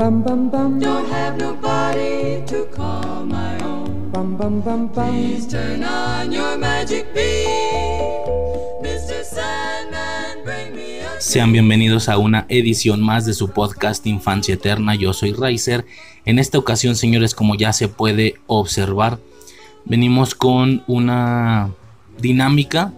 alone. Don't have nobody to call my own. Please turn on your magic beam. Mr. Sandman, bring me a Sean bienvenidos a una edición más de su podcast Infancia Eterna. Yo soy Riser. En esta ocasión, señores, como ya se puede observar, venimos con una dinámica.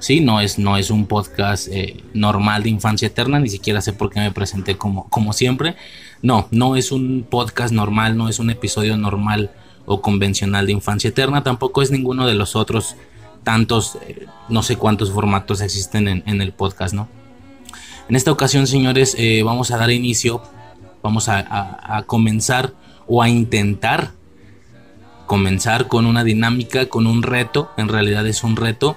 Sí, no es, no es un podcast eh, normal de Infancia Eterna, ni siquiera sé por qué me presenté como, como siempre. No, no es un podcast normal, no es un episodio normal o convencional de Infancia Eterna, tampoco es ninguno de los otros tantos, eh, no sé cuántos formatos existen en, el podcast, ¿no? En esta ocasión, señores, eh, vamos a dar inicio, vamos a, a- a comenzar o a intentar comenzar con una dinámica, con un reto, en realidad es un reto,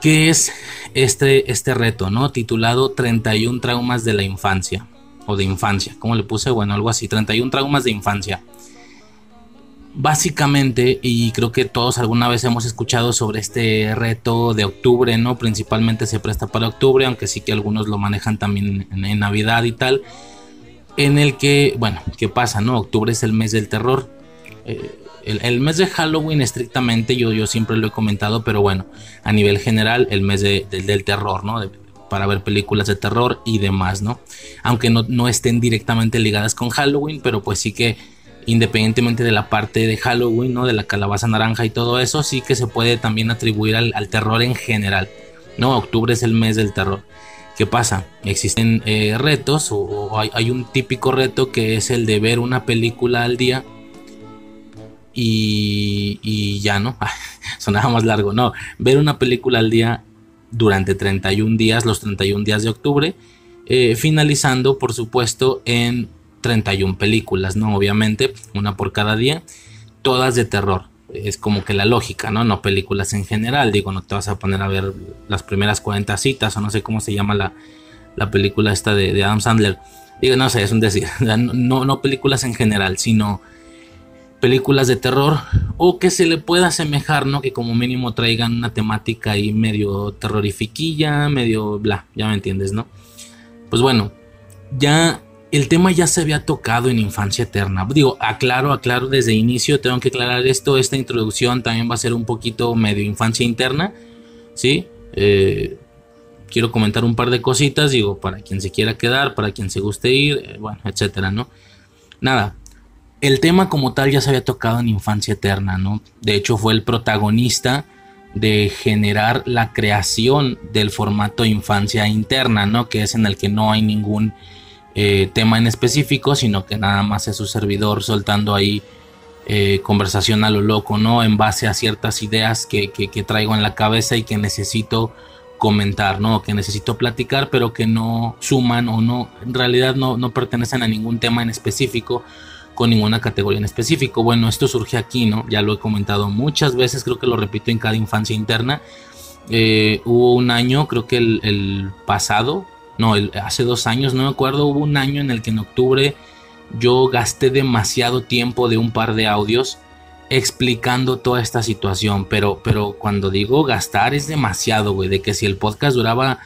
que es este, este reto, ¿no? Titulado 31 traumas de la infancia, o de infancia, ¿cómo le puse? Bueno, algo así, 31 traumas de infancia. Básicamente, y creo que todos alguna vez hemos escuchado sobre este reto de octubre, ¿no? Principalmente se presta para octubre, aunque sí que algunos lo manejan también en, Navidad y tal. En el que, bueno, ¿qué pasa, no? Octubre es el mes del terror. Eh, el, mes de Halloween estrictamente, yo, yo siempre lo he comentado, pero bueno, a nivel general, el mes de- del- del terror, ¿no? Para ver películas de terror y demás, ¿no? Aunque no, no estén directamente ligadas con Halloween, pero pues sí que independientemente de la parte de Halloween, ¿no? De la calabaza naranja y todo eso, sí que se puede también atribuir al, al terror en general, ¿no? Octubre es el mes del terror. ¿Qué pasa? Existen eh, retos o, hay, hay un típico reto que es el de ver una película al día y, y ya, ¿no? Sonaba más largo, no. Ver una película al día durante 31 días, los 31 días de octubre, eh, finalizando, por supuesto, en 31 películas, ¿no? Obviamente, una por cada día, todas de terror. Es como que la lógica, ¿no? No películas en general, digo, no te vas a poner a ver las primeras 40 citas o no sé cómo se llama la, la película esta de, Adam Sandler. Digo, no sé, es un decir, no, no películas en general, sino películas de terror o que se le pueda asemejar, ¿no? Que como mínimo traigan una temática ahí medio terrorifiquilla, medio bla, ya me entiendes, ¿no? Pues bueno, ya el tema ya se había tocado en Infancia Eterna. Digo, aclaro, aclaro desde inicio, tengo que aclarar esto, esta introducción también va a ser un poquito medio infancia interna, ¿sí? Eh, quiero comentar un par de cositas, digo, para quien se quiera quedar, para quien se guste ir, eh, bueno, etcétera, ¿no? Nada, el tema como tal ya se había tocado en Infancia Eterna, ¿no? De hecho fue el protagonista de generar la creación del formato Infancia Interna, ¿no? Que es en el que no hay ningún eh, tema en específico, sino que nada más es su servidor soltando ahí eh, conversación a lo loco, ¿no? En base a ciertas ideas que, que- que traigo en la cabeza y que necesito comentar, ¿no? Que necesito platicar, pero que no suman o no, en realidad no, no pertenecen a ningún tema en específico con ninguna categoría en específico. Bueno, esto surge aquí, ¿no? Ya lo he comentado muchas veces, creo que lo repito en cada infancia interna. Eh, hubo un año, creo que el, pasado, no, hace dos años, no me acuerdo, hubo un año en el que en octubre yo gasté demasiado tiempo de un par de audios explicando toda esta situación, pero, pero cuando digo gastar es demasiado, güey, de que si el podcast duraba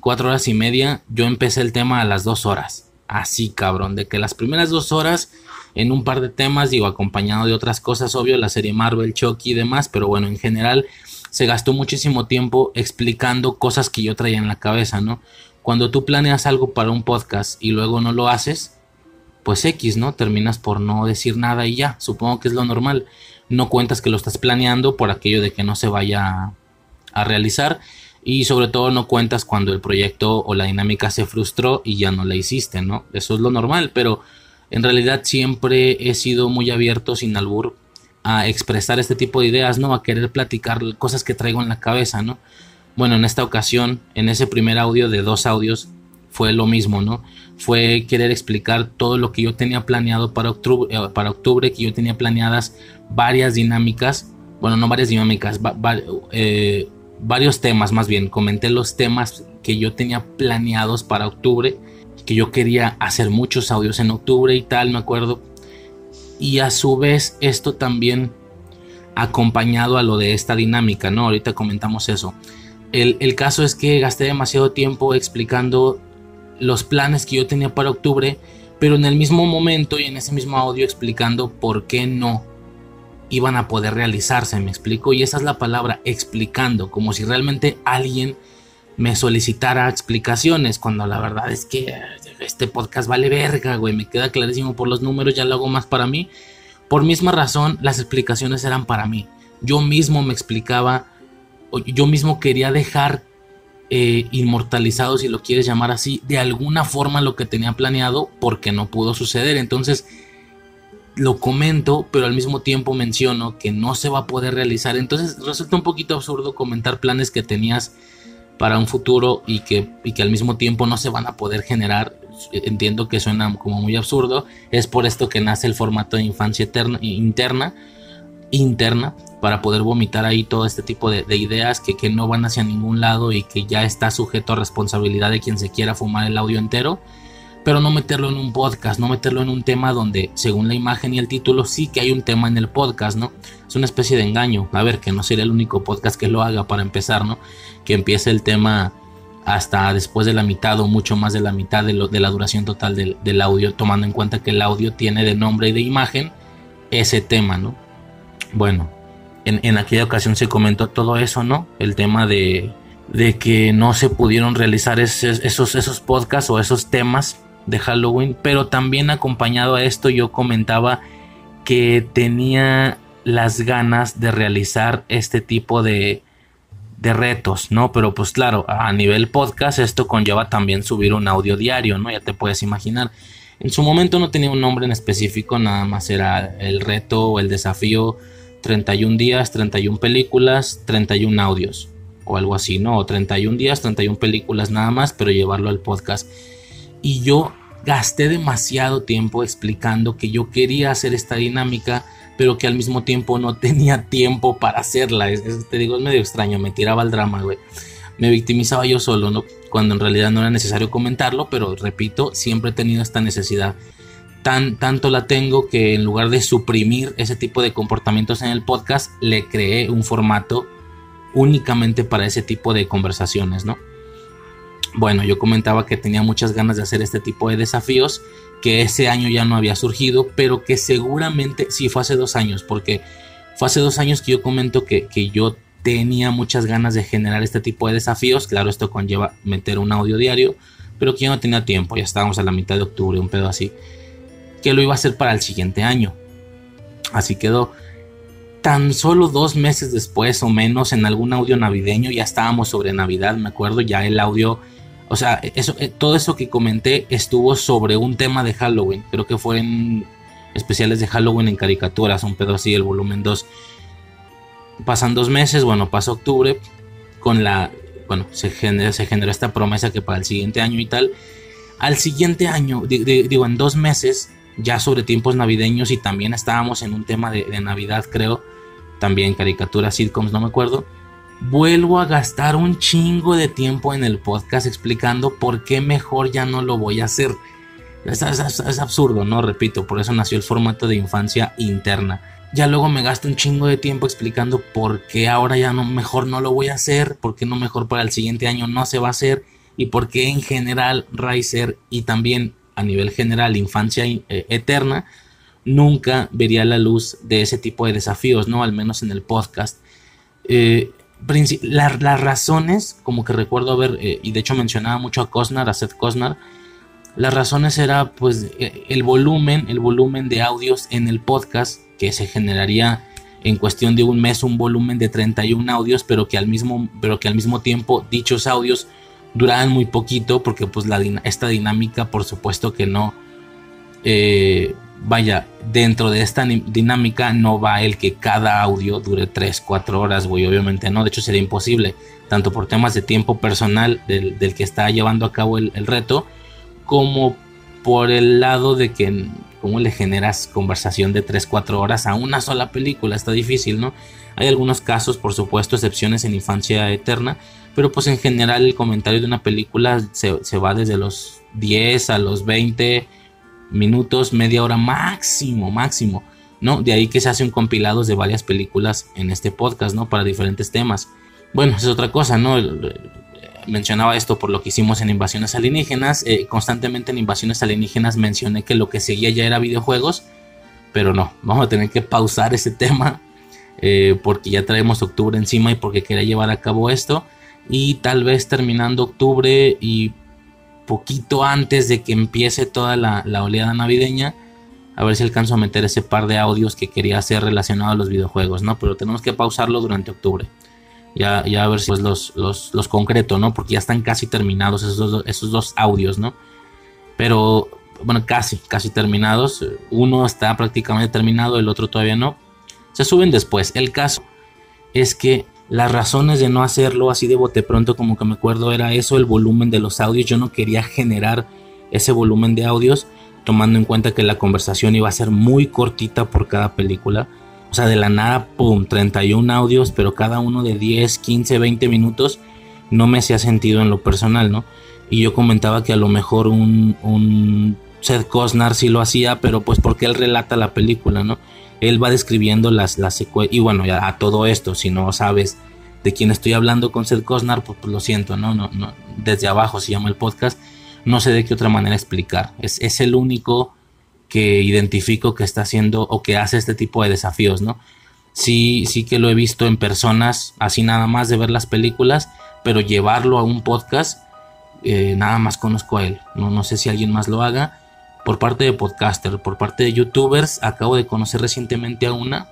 cuatro horas y media, yo empecé el tema a las dos horas, así cabrón, de que las primeras dos horas en un par de temas, digo, acompañado de otras cosas, obvio, la serie Marvel, Chucky y demás, pero bueno, en general se gastó muchísimo tiempo explicando cosas que yo traía en la cabeza, ¿no? Cuando tú planeas algo para un podcast y luego no lo haces, pues X, ¿no? Terminas por no decir nada y ya, supongo que es lo normal. No cuentas que lo estás planeando por aquello de que no se vaya a, realizar y sobre todo no cuentas cuando el proyecto o la dinámica se frustró y ya no la hiciste, ¿no? Eso es lo normal, pero en realidad siempre he sido muy abierto sin albur a expresar este tipo de ideas, ¿no? A querer platicar cosas que traigo en la cabeza, ¿no? Bueno, en esta ocasión, en ese primer audio de dos audios, fue lo mismo, ¿no? Fue querer explicar todo lo que yo tenía planeado para octubre, eh, octubre que yo tenía planeadas varias dinámicas, bueno, no varias dinámicas, eh, varios temas más bien, comenté los temas que yo tenía planeados para octubre, que yo quería hacer muchos audios en octubre y tal, me acuerdo. Y a su vez esto también acompañado a lo de esta dinámica, ¿no? Ahorita comentamos eso. El, el caso es que gasté demasiado tiempo explicando los planes que yo tenía para octubre, pero en el mismo momento y en ese mismo audio explicando por qué no iban a poder realizarse, me explico, y esa es la palabra, explicando, como si realmente alguien me solicitara explicaciones, cuando la verdad es que este podcast vale verga, güey, me queda clarísimo por los números, ya lo hago más para mí. Por misma razón, las explicaciones eran para mí. Yo mismo me explicaba, yo mismo quería dejar eh, inmortalizado, si lo quieres llamar así, de alguna forma lo que tenía planeado porque no pudo suceder. Entonces lo comento, pero al mismo tiempo menciono que no se va a poder realizar. Entonces resulta un poquito absurdo comentar planes que tenías para un futuro y que, y que al mismo tiempo no se van a poder generar. Entiendo que suena como muy absurdo. Es por esto que nace el formato de infancia eterna, interna, interna, para poder vomitar ahí todo este tipo de, ideas que, que, no van hacia ningún lado y que ya está sujeto a responsabilidad de quien se quiera fumar el audio entero, pero no meterlo en un podcast, no meterlo en un tema donde según la imagen y el título sí que hay un tema en el podcast, ¿no? Es una especie de engaño, a ver, que no sería el único podcast que lo haga para empezar, ¿no? Que empiece el tema hasta después de la mitad o mucho más de la mitad de, la duración total del, audio, tomando en cuenta que el audio tiene de nombre y de imagen ese tema, ¿no? Bueno, en, aquella ocasión se comentó todo eso, ¿no? El tema de, de que no se pudieron realizar esos, esos podcasts o esos temas de Halloween, pero también acompañado a esto yo comentaba que tenía las ganas de realizar este tipo de, de retos, ¿no? Pero pues claro, a nivel podcast esto conlleva también subir un audio diario, ¿no? Ya te puedes imaginar. En su momento no tenía un nombre en específico, nada más era el reto o el desafío 31 días, 31 películas, 31 audios o algo así, ¿no? O 31 días, 31 películas nada más, pero llevarlo al podcast. Y yo gasté demasiado tiempo explicando que yo quería hacer esta dinámica, pero que al mismo tiempo no tenía tiempo para hacerla. te digo, es medio extraño, me tiraba al drama, güey. Me victimizaba yo solo, ¿no? Cuando en realidad no era necesario comentarlo, pero repito, siempre he tenido esta necesidad tanto la tengo que en lugar de suprimir ese tipo de comportamientos en el podcast, le creé un formato únicamente para ese tipo de conversaciones, ¿no? Bueno, yo comentaba que tenía muchas ganas de hacer este tipo de desafíos, que ese año ya no había surgido, pero que seguramente, sí, fue hace dos años, porque fue hace dos años que yo comento que, que yo tenía muchas ganas de generar este tipo de desafíos, claro, esto conlleva meter un audio diario, pero que yo no tenía tiempo, ya estábamos a la mitad de octubre, un pedo así que lo iba a hacer para el siguiente año. Así quedó. Tan solo dos meses después o menos en algún audio navideño, ya estábamos sobre Navidad, me acuerdo, ya el audio, o sea, eso, eh, todo eso que comenté estuvo sobre un tema de Halloween, creo que fue en especiales de Halloween en caricaturas, un pedo así, el volumen 2. Pasan dos meses, bueno, pasa octubre, con la, bueno, se generó, se generó esta promesa que para el siguiente año y tal. Al siguiente año, digo, en dos meses, ya sobre tiempos navideños y también estábamos en un tema de, Navidad, creo, también caricaturas, sitcoms, no me acuerdo. Vuelvo a gastar un chingo de tiempo en el podcast explicando por qué mejor ya no lo voy a hacer. Es, absurdo, ¿no? Repito, por eso nació el formato de infancia interna. Ya luego me gasto un chingo de tiempo explicando por qué ahora ya no mejor no lo voy a hacer, por qué no mejor para el siguiente año no se va a hacer y por qué en general Riser y también a nivel general infancia eh, eterna, nunca vería la luz de ese tipo de desafíos, ¿no? Al menos en el podcast. Eh, las razones, como que recuerdo haber, eh, y de hecho mencionaba mucho a Cosnar, a Seth Cosnar, las razones era pues el volumen, el volumen de audios en el podcast que se generaría en cuestión de un mes un volumen de 31 audios, pero que al mismo, pero que al mismo tiempo dichos audios duraban muy poquito porque pues la, esta dinámica por supuesto que no, eh, vaya, dentro de esta dinámica no va el que cada audio dure 3, 4 horas, güey, obviamente no, de hecho sería imposible, tanto por temas de tiempo personal del, que está llevando a cabo el, reto, como por el lado de que cómo le generas conversación de 3, 4 horas a una sola película, está difícil, ¿no? Hay algunos casos, por supuesto, excepciones en infancia eterna, pero pues en general el comentario de una película se, va desde los 10 a los 20 minutos, media hora máximo, máximo, ¿no? De ahí que se hace un compilado de varias películas en este podcast, ¿no? Para diferentes temas. Bueno, es otra cosa, ¿no? Mencionaba esto por lo que hicimos en Invasiones Alienígenas. Eh, constantemente en Invasiones Alienígenas mencioné que lo que seguía ya era videojuegos, pero no, vamos a tener que pausar ese tema eh, porque ya traemos octubre encima y porque quería llevar a cabo esto. Y tal vez terminando octubre y poquito antes de que empiece toda la, oleada navideña. A ver si alcanzo a meter ese par de audios que quería hacer relacionado a los videojuegos, ¿no? Pero tenemos que pausarlo durante octubre. Ya, ya a ver si pues los, los, los concreto, ¿no? Porque ya están casi terminados esos dos, esos dos audios, ¿no? Pero, bueno, casi, casi terminados. Uno está prácticamente terminado, el otro todavía no. Se suben después. El caso es que las razones de no hacerlo así de bote pronto como que me acuerdo era eso, el volumen de los audios. Yo no quería generar ese volumen de audios tomando en cuenta que la conversación iba a ser muy cortita por cada película. O sea, de la nada, pum, 31 audios, pero cada uno de 10, 15, 20 minutos no me hacía sentido en lo personal, ¿no? Y yo comentaba que a lo mejor un, un Seth Cosnar sí lo hacía, pero pues porque él relata la película, ¿no? Él va describiendo las, las secuencias. Y bueno, ya a todo esto, si no sabes de quién estoy hablando con Seth Cosnar, pues, pues, lo siento, ¿no? No, no, Desde abajo se llama el podcast. No sé de qué otra manera explicar. Es, es el único que identifico que está haciendo o que hace este tipo de desafíos, ¿no? Sí, sí que lo he visto en personas, así nada más de ver las películas, pero llevarlo a un podcast, eh, nada más conozco a él. No, no sé si alguien más lo haga por parte de podcaster, por parte de youtubers. Acabo de conocer recientemente a una.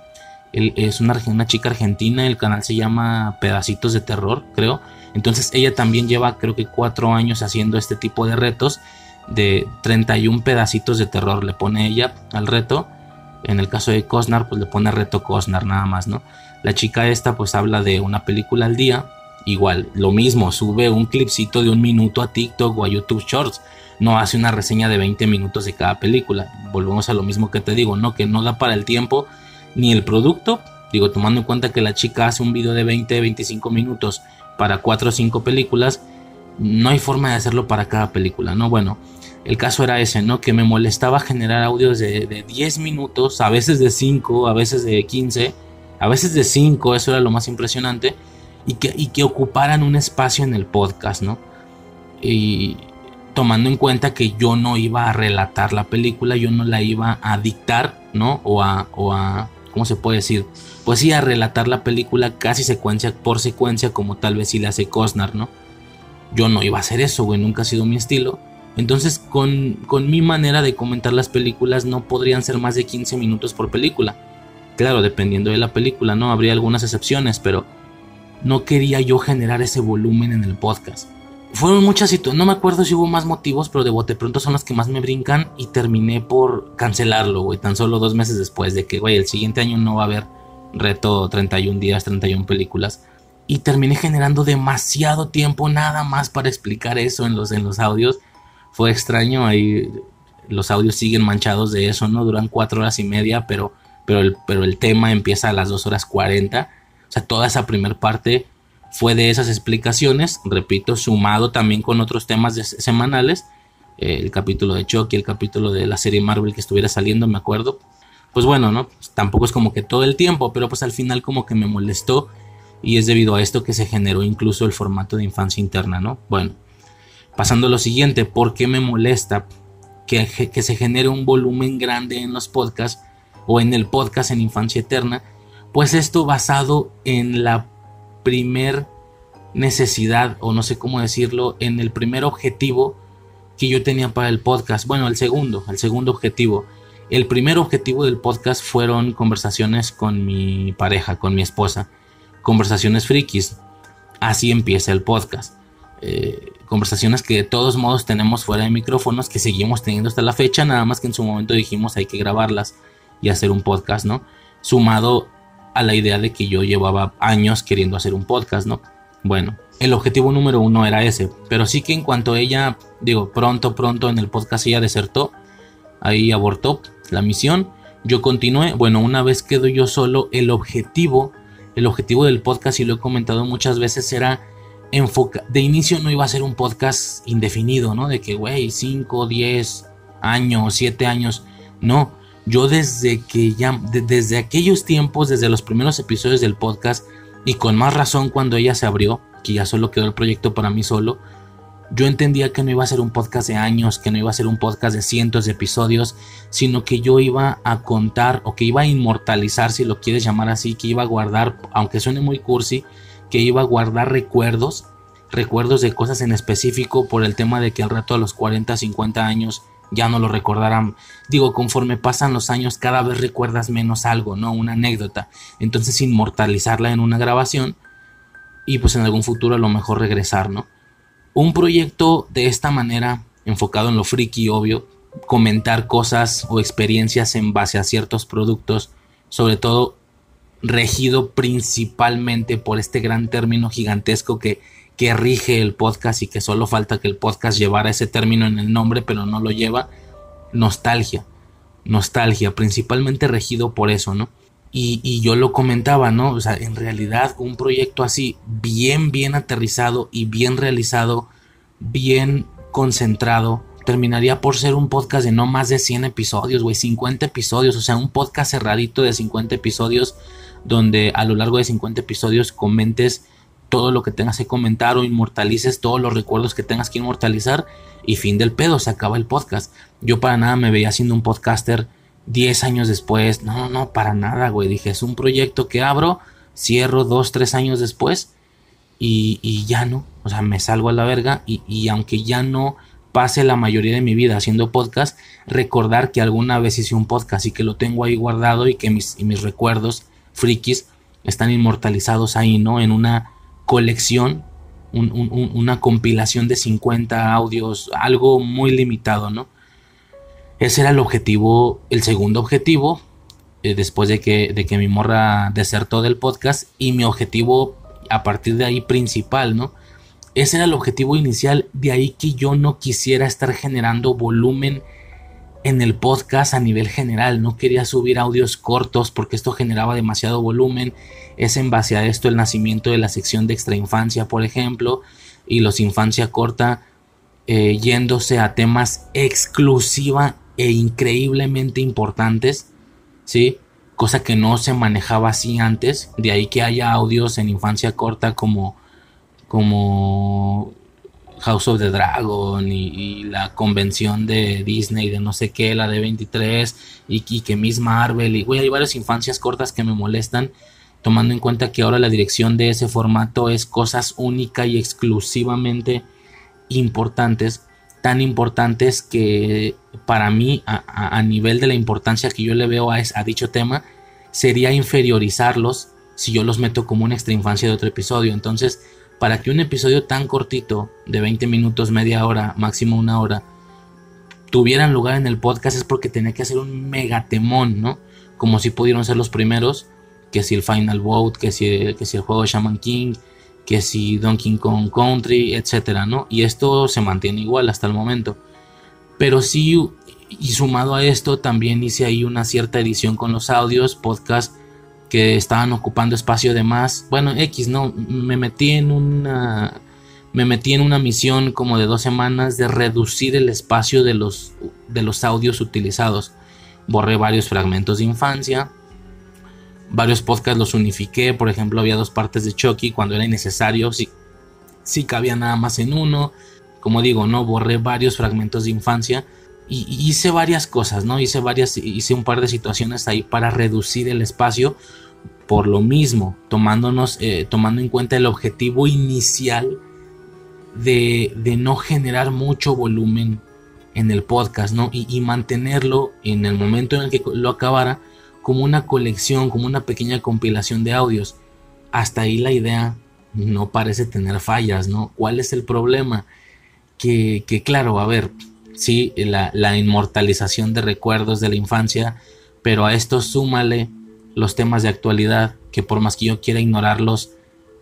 es una, una chica argentina, el canal se llama Pedacitos de Terror, creo. Entonces ella también lleva creo que cuatro años haciendo este tipo de retos de 31 pedacitos de terror. Le pone ella al reto. En el caso de Cosnar, pues le pone reto Cosnar nada más, ¿no? La chica esta pues habla de una película al día. Igual, lo mismo, sube un clipcito de un minuto a TikTok o a YouTube Shorts no hace una reseña de 20 minutos de cada película. Volvemos a lo mismo que te digo, ¿no? Que no da para el tiempo ni el producto. Digo, tomando en cuenta que la chica hace un video de 20, 25 minutos para 4 o 5 películas, no hay forma de hacerlo para cada película, ¿no? Bueno, el caso era ese, ¿no? Que me molestaba generar audios de, 10 minutos, a veces de 5, a veces de 15, a veces de 5, eso era lo más impresionante, y que, y que ocuparan un espacio en el podcast, ¿no? Y, tomando en cuenta que yo no iba a relatar la película, yo no la iba a dictar, ¿no? O a, o a ¿cómo se puede decir? Pues sí, a relatar la película casi secuencia por secuencia, como tal vez si la hace Cosnar, ¿no? Yo no iba a hacer eso, güey, nunca ha sido mi estilo. Entonces, con, con mi manera de comentar las películas, no podrían ser más de 15 minutos por película. Claro, dependiendo de la película, ¿no? Habría algunas excepciones, pero no quería yo generar ese volumen en el podcast fueron muchas situaciones, no me acuerdo si hubo más motivos, pero de bote pronto son las que más me brincan y terminé por cancelarlo, güey, tan solo dos meses después de que, güey, el siguiente año no va a haber reto 31 días, 31 películas. Y terminé generando demasiado tiempo nada más para explicar eso en los, en los audios. Fue extraño, ahí los audios siguen manchados de eso, ¿no? Duran cuatro horas y media, pero, pero, el, pero el tema empieza a las dos horas 40. O sea, toda esa primera parte fue de esas explicaciones, repito, sumado también con otros temas semanales, el capítulo de Chucky, el capítulo de la serie Marvel que estuviera saliendo, me acuerdo. Pues bueno, ¿no? tampoco es como que todo el tiempo, pero pues al final como que me molestó y es debido a esto que se generó incluso el formato de infancia interna, ¿no? Bueno, pasando a lo siguiente, ¿por qué me molesta que, que se genere un volumen grande en los podcasts o en el podcast en infancia eterna? Pues esto basado en la primer necesidad, o no sé cómo decirlo, en el primer objetivo que yo tenía para el podcast. Bueno, el segundo, el segundo objetivo. El primer objetivo del podcast fueron conversaciones con mi pareja, con mi esposa. Conversaciones frikis. Así empieza el podcast. Eh, conversaciones que de todos modos tenemos fuera de micrófonos, que seguimos teniendo hasta la fecha, nada más que en su momento dijimos hay que grabarlas y hacer un podcast, ¿no? Sumado a la idea de que yo llevaba años queriendo hacer un podcast, ¿no? Bueno, el objetivo número uno era ese, pero sí que en cuanto ella, digo, pronto, pronto en el podcast ella desertó, ahí abortó la misión, yo continué, bueno, una vez quedo yo solo, el objetivo, el objetivo del podcast, y lo he comentado muchas veces, era enfocar, de inicio no iba a ser un podcast indefinido, ¿no? De que, güey, 5, 10 años, 7 años, no, yo desde que ya, desde aquellos tiempos, desde los primeros episodios del podcast, y con más razón cuando ella se abrió, que ya solo quedó el proyecto para mí solo, yo entendía que no iba a ser un podcast de años, que no iba a ser un podcast de cientos de episodios, sino que yo iba a contar o que iba a inmortalizar, si lo quieres llamar así, que iba a guardar, aunque suene muy cursi, que iba a guardar recuerdos, recuerdos de cosas en específico por el tema de que al rato a los 40, 50 años ya no lo recordarán. Digo, conforme pasan los años cada vez recuerdas menos algo, ¿no? Una anécdota. Entonces inmortalizarla en una grabación y pues en algún futuro a lo mejor regresar, ¿no? Un proyecto de esta manera, enfocado en lo friki, obvio, comentar cosas o experiencias en base a ciertos productos, sobre todo regido principalmente por este gran término gigantesco que, que rige el podcast y que solo falta que el podcast llevara ese término en el nombre, pero no lo lleva, nostalgia, nostalgia, principalmente regido por eso, ¿no? Y, yo lo comentaba, ¿no? O sea, en realidad un proyecto así, bien, bien aterrizado y bien realizado, bien concentrado, terminaría por ser un podcast de no más de 100 episodios, güey, 50 episodios, o sea, un podcast cerradito de 50 episodios, donde a lo largo de 50 episodios comentes todo lo que tengas que comentar o inmortalices todos los recuerdos que tengas que inmortalizar y fin del pedo, se acaba el podcast. Yo para nada me veía siendo un podcaster 10 años después. No, no, para nada, güey. Dije, es un proyecto que abro, cierro 2, 3 años después y, y, ya no. O sea, me salgo a la verga y, y, aunque ya no pase la mayoría de mi vida haciendo podcast, recordar que alguna vez hice un podcast y que lo tengo ahí guardado y que mis, y mis recuerdos frikis están inmortalizados ahí, ¿no? En una colección, un, un, una compilación de 50 audios, algo muy limitado, ¿no? Ese era el objetivo, el segundo objetivo, eh, después de que, de que mi morra desertó del podcast y mi objetivo a partir de ahí principal, ¿no? Ese era el objetivo inicial, de ahí que yo no quisiera estar generando volumen en el podcast a nivel general, no quería subir audios cortos porque esto generaba demasiado volumen, es en base a esto el nacimiento de la sección de extra infancia, por ejemplo, y los infancia corta eh, yéndose a temas exclusiva e increíblemente importantes, ¿sí? Cosa que no se manejaba así antes, de ahí que haya audios en infancia corta como, como House of the Dragon y, la convención de Disney de no sé qué, la de 23 y, que Miss Marvel y hay varias infancias cortas que me molestan tomando en cuenta que ahora la dirección de ese formato es cosas única y exclusivamente importantes tan importantes que para mí, a, nivel de la importancia que yo le veo a, a, dicho tema, sería inferiorizarlos si yo los meto como una extra infancia de otro episodio. Entonces, para que un episodio tan cortito, de 20 minutos, media hora, máximo una hora, tuvieran lugar en el podcast es porque tenía que hacer un megatemón, ¿no? Como si pudieron ser los primeros, que si el Final Vote, que si, que si el juego de Shaman King, que si Donkey Kong Country, etcétera, ¿no? Y esto se mantiene igual hasta el momento. Pero sí, y sumado a esto, también hice ahí una cierta edición con los audios, podcast que estaban ocupando espacio de más. Bueno, X, no, me metí en una me metí en una misión como de dos semanas de reducir el espacio de los, de los audios utilizados. Borré varios fragmentos de infancia, varios podcasts los unifiqué, por ejemplo había dos partes de Chucky cuando era innecesario, si, si cabía nada más en uno, como digo, no borré varios fragmentos de infancia y, hice varias cosas, ¿no? Hice varias, hice un par de situaciones ahí para reducir el espacio por lo mismo, tomándonos, eh, tomando en cuenta el objetivo inicial de, de, no generar mucho volumen en el podcast, ¿no? Y, mantenerlo en el momento en el que lo acabara como una colección, como una pequeña compilación de audios. Hasta ahí la idea no parece tener fallas, ¿no? ¿Cuál es el problema? que claro, a ver, sí, la, inmortalización de recuerdos de la infancia, pero a esto súmale los temas de actualidad, que por más que yo quiera ignorarlos,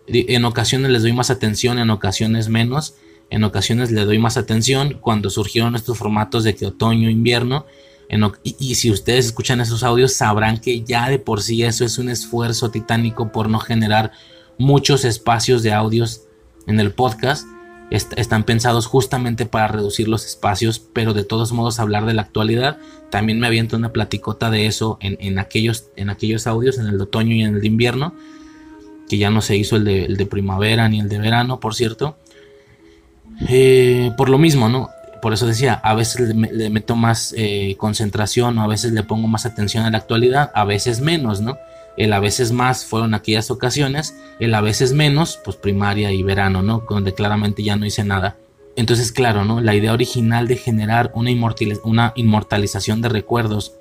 en ocasiones les doy más atención, en ocasiones menos, en ocasiones le doy más atención cuando surgieron estos formatos de que otoño, invierno, y, si ustedes escuchan esos audios sabrán que ya de por sí eso es un esfuerzo titánico por no generar muchos espacios de audios en el podcast. Están pensados justamente para reducir los espacios, pero de todos modos hablar de la actualidad. También me aviento una platicota de eso en, aquellos, en aquellos audios, en el de otoño y en el de invierno, que ya no se hizo el de, primavera ni el de verano, por cierto. Eh, por lo mismo, ¿no? por eso decía, a veces le, meto más eh, concentración o a veces le pongo más atención a la actualidad, a veces menos, ¿no? El a veces más fueron aquellas ocasiones, el a veces menos, pues primaria y verano, ¿no? Donde claramente ya no hice nada. Entonces, claro, ¿no? La idea original de generar una, una inmortalización de recuerdos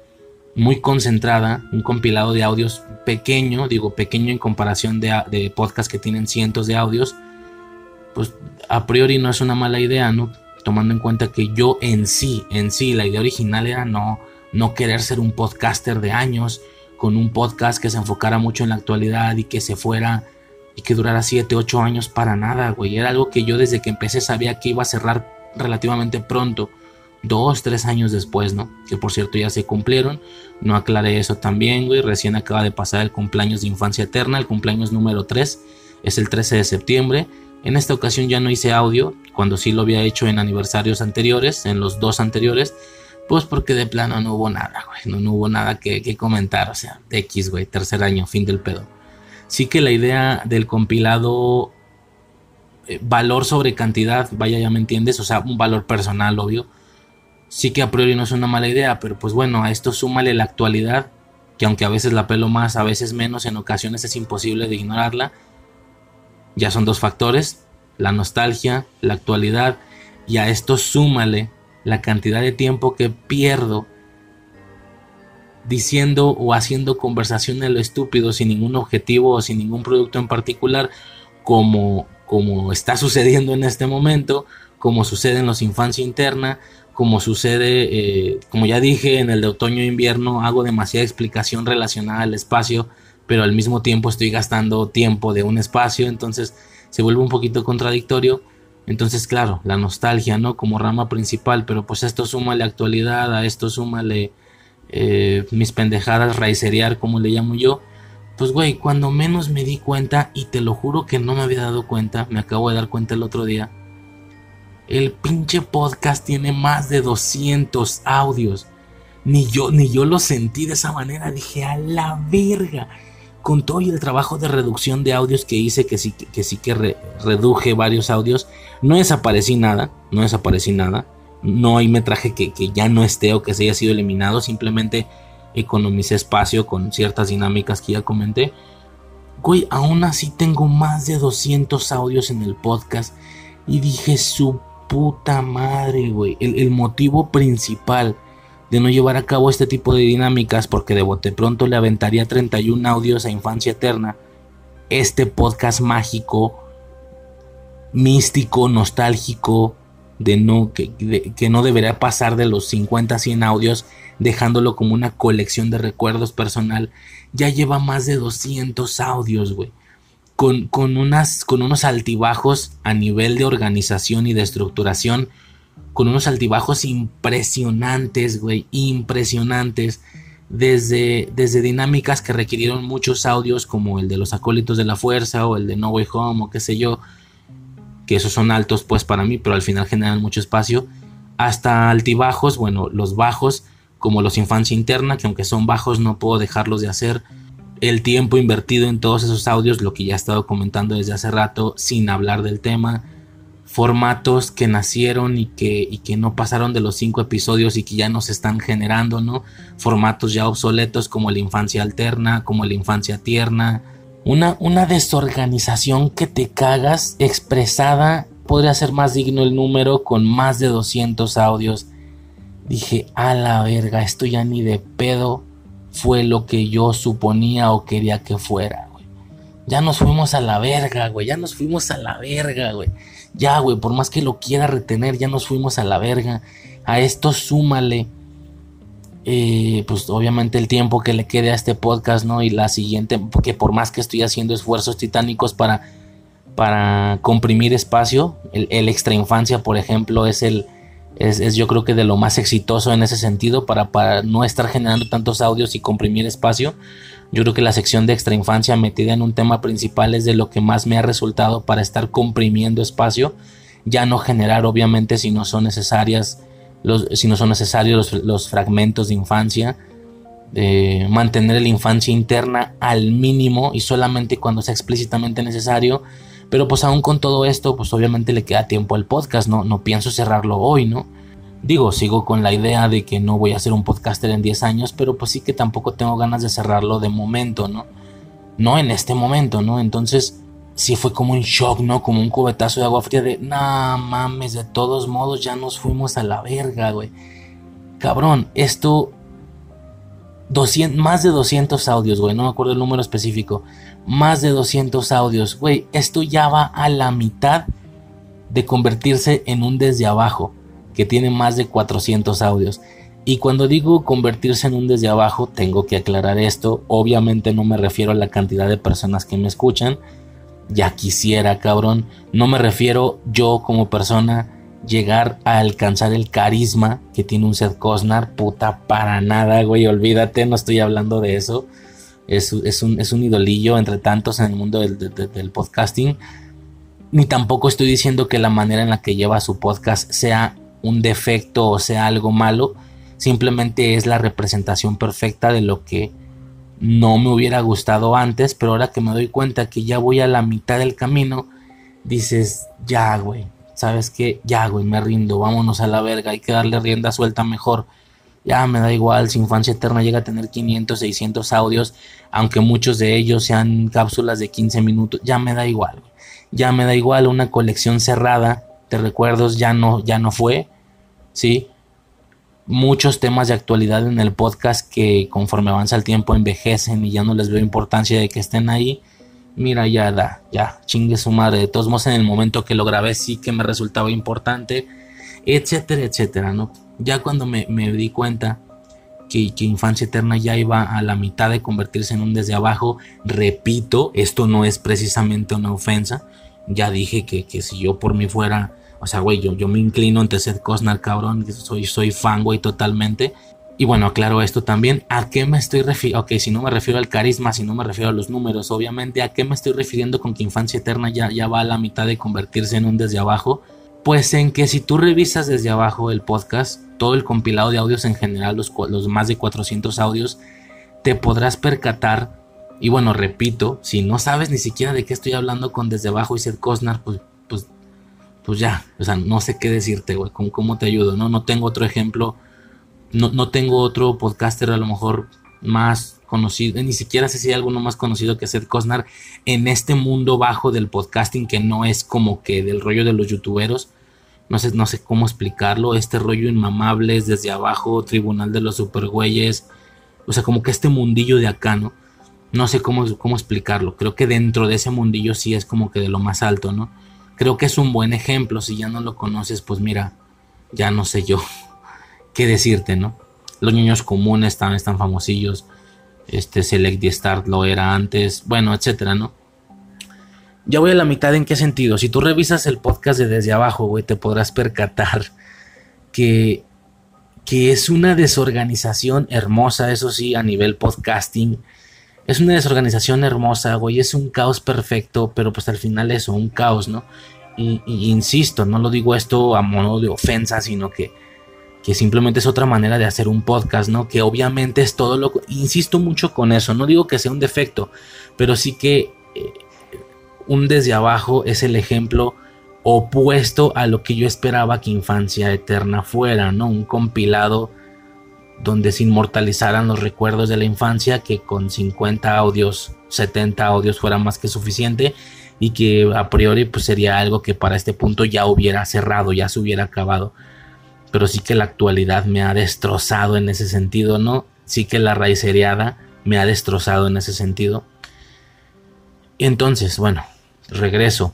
muy concentrada, un compilado de audios pequeño, digo pequeño en comparación de, de podcasts que tienen cientos de audios, pues a priori no es una mala idea, ¿no? tomando en cuenta que yo en sí, en sí, la idea original era no, no querer ser un podcaster de años, con un podcast que se enfocara mucho en la actualidad y que se fuera y que durara 7, 8 años para nada, güey. Era algo que yo desde que empecé sabía que iba a cerrar relativamente pronto, dos, tres años después, ¿no? Que por cierto ya se cumplieron. No aclaré eso también, güey. Recién acaba de pasar el cumpleaños de Infancia Eterna, el cumpleaños número 3. Es el 13 de septiembre. En esta ocasión ya no hice audio, cuando sí lo había hecho en aniversarios anteriores, en los dos anteriores, pues porque de plano no hubo nada, güey, no, hubo nada que, comentar, o sea, X, güey, tercer año, fin del pedo. Sí que la idea del compilado, eh, valor sobre cantidad, vaya, ya me entiendes, o sea, un valor personal, obvio, sí que a priori no es una mala idea, pero pues bueno, a esto súmale la actualidad, que aunque a veces la pelo más, a veces menos, en ocasiones es imposible de ignorarla. Ya son dos factores, la nostalgia, la actualidad, y a esto súmale la cantidad de tiempo que pierdo diciendo o haciendo conversación en lo estúpido sin ningún objetivo o sin ningún producto en particular, como, como está sucediendo en este momento, como sucede en los infancia interna, como sucede, eh, como ya dije, en el de otoño e invierno, hago demasiada explicación relacionada al espacio pero al mismo tiempo estoy gastando tiempo de un espacio, entonces se vuelve un poquito contradictorio. Entonces, claro, la nostalgia, ¿no? Como rama principal, pero pues esto súmale actualidad, a esto súmale eh, mis pendejadas, raicerear, como le llamo yo. Pues, güey, cuando menos me di cuenta, y te lo juro que no me había dado cuenta, me acabo de dar cuenta el otro día, el pinche podcast tiene más de 200 audios. Ni yo, ni yo lo sentí de esa manera, dije, a la verga con todo el trabajo de reducción de audios que hice, que sí que, sí que reduje varios audios, no desaparecí nada, no desaparecí nada, no hay metraje que, que ya no esté o que se haya sido eliminado, simplemente economicé espacio con ciertas dinámicas que ya comenté. Güey, aún así tengo más de 200 audios en el podcast. Y dije su puta madre, güey, el, el motivo principal de no llevar a cabo este tipo de dinámicas porque de bote pronto le aventaría 31 audios a Infancia Eterna, este podcast mágico, místico, nostálgico, de no, que, que no debería pasar de los 50 a 100 audios, dejándolo como una colección de recuerdos personal, ya lleva más de 200 audios, güey. Con, con, unas, con unos altibajos a nivel de organización y de estructuración con unos altibajos impresionantes, güey, impresionantes. Desde, desde dinámicas que requirieron muchos audios como el de los acólitos de la fuerza o el de No Way Home o qué sé yo, que esos son altos pues para mí, pero al final generan mucho espacio, hasta altibajos, bueno, los bajos como los infancia interna, que aunque son bajos no puedo dejarlos de hacer, el tiempo invertido en todos esos audios, lo que ya he estado comentando desde hace rato, sin hablar del tema, formatos que nacieron y que, y que no pasaron de los cinco episodios y que ya nos están generando, ¿no? Formatos ya obsoletos como la infancia alterna, como la infancia tierna. Una, una desorganización que te cagas expresada. Podría ser más digno el número con más de 200 audios. Dije, a la verga, esto ya ni de pedo fue lo que yo suponía o quería que fuera, güey. Ya nos fuimos a la verga, güey. Ya nos fuimos a la verga, güey Ya, güey, por más que lo quiera retener, ya nos fuimos a la verga. A esto súmale, eh, pues obviamente el tiempo que le quede a este podcast, ¿no? Y la siguiente, porque por más que estoy haciendo esfuerzos titánicos para, para comprimir espacio, el, el extra infancia, por ejemplo, es el, es, yo creo que de lo más exitoso en ese sentido para, para no estar generando tantos audios y comprimir espacio. Yo creo que la sección de extra infancia metida en un tema principal es de lo que más me ha resultado para estar comprimiendo espacio, ya no generar obviamente si no son necesarias si no son necesarios los, fragmentos de infancia, mantener la infancia interna al mínimo y solamente cuando sea explícitamente necesario pero pues aún con todo esto, pues obviamente le queda tiempo al podcast, ¿no? No pienso cerrarlo hoy, ¿no? Digo, sigo con la idea de que no voy a ser un podcaster en 10 años, pero pues sí que tampoco tengo ganas de cerrarlo de momento, ¿no? No en este momento, ¿no? Entonces sí fue como un shock, ¿no? Como un cubetazo de agua fría de, nah mames, de todos modos ya nos fuimos a la verga, güey. Cabrón, esto 200, más de 200 audios, güey, no me acuerdo el número específico. Más de 200 audios, güey, esto ya va a la mitad de convertirse en un desde abajo, que tiene más de 400 audios. Y cuando digo convertirse en un desde abajo, tengo que aclarar esto. Obviamente no me refiero a la cantidad de personas que me escuchan. Ya quisiera, cabrón. No me refiero yo como persona llegar a alcanzar el carisma que tiene un Seth Cosnar, puta, para nada, güey, olvídate, no estoy hablando de eso. Es, un, es un, idolillo entre tantos en el mundo del, podcasting. Ni tampoco estoy diciendo que la manera en la que lleva su podcast sea un defecto o sea algo malo. Simplemente es la representación perfecta de lo que no me hubiera gustado antes. Pero ahora que me doy cuenta que ya voy a la mitad del camino, dices, ya, güey, ¿sabes qué? Ya, güey, me rindo, vámonos a la verga, hay que darle rienda suelta mejor. Ya me da igual, si Infancia Eterna llega a tener 500, 600 audios, aunque muchos de ellos sean cápsulas de 15 minutos, ya me da igual. Ya me da igual una colección cerrada de recuerdos, ya no, ya no fue, ¿sí? Muchos temas de actualidad en el podcast que conforme avanza el tiempo envejecen y ya no les veo importancia de que estén ahí mira, ya da, ya, chingue su madre. De todos modos, en el momento que lo grabé, sí que me resultaba importante, etcétera, etcétera, ¿no? Ya cuando me, di cuenta que, que, Infancia Eterna ya iba a la mitad de convertirse en un desde abajo, repito, esto no es precisamente una ofensa. Ya dije que, que si yo por mí fuera, o sea, güey, yo, yo me inclino ante Seth Cosnar, cabrón, soy, soy fan, güey, totalmente. Y bueno, aclaro esto también. ¿A qué me estoy refiriendo? Ok, si no me refiero al carisma, si no me refiero a los números, obviamente, ¿a qué me estoy refiriendo con que Infancia Eterna ya, ya va a la mitad de convertirse en un desde abajo? Pues en que si tú revisas desde abajo el podcast, todo el compilado de audios en general, los, los más de 400 audios, te podrás percatar. Y bueno, repito, si no sabes ni siquiera de qué estoy hablando con desde abajo y Seth Cosnar, pues, pues, ya, o sea, no sé qué decirte, güey, ¿cómo, te ayudo, ¿no? No tengo otro ejemplo no, tengo otro podcaster a lo mejor más conocido, ni siquiera sé si hay alguno más conocido que Seth Cosnar en este mundo bajo del podcasting que no es como que del rollo de los youtuberos. No sé, no sé cómo explicarlo. Este rollo inmamables desde abajo, tribunal de los supergüeyes. O sea, como que este mundillo de acá, ¿no? No sé cómo, cómo explicarlo. Creo que dentro de ese mundillo sí es como que de lo más alto, ¿no? Creo que es un buen ejemplo. Si ya no lo conoces, pues mira, ya no sé yo qué decirte, ¿no? Los niños comunes están, están famosillos. Este Select y Start lo era antes. Bueno, etcétera, ¿no? Ya voy a la mitad en qué sentido. Si tú revisas el podcast de desde abajo, güey, te podrás percatar que, que es una desorganización hermosa, eso sí, a nivel podcasting. Es una desorganización hermosa, güey. Es un caos perfecto, pero pues al final eso, un caos, ¿no? Y, insisto, no lo digo esto a modo de ofensa, sino que que simplemente es otra manera de hacer un podcast, ¿no? Que obviamente es todo lo... Insisto mucho con eso, no digo que sea un defecto, pero sí que eh, un desde abajo es el ejemplo opuesto a lo que yo esperaba que Infancia Eterna fuera, ¿no? Un compilado donde se inmortalizaran los recuerdos de la infancia, que con 50 audios, 70 audios fuera más que suficiente y que a priori pues sería algo que para este punto ya hubiera cerrado, ya se hubiera acabado pero sí que la actualidad me ha destrozado en ese sentido, ¿no? Sí que la raíz heriada me ha destrozado en ese sentido. Entonces, bueno, regreso.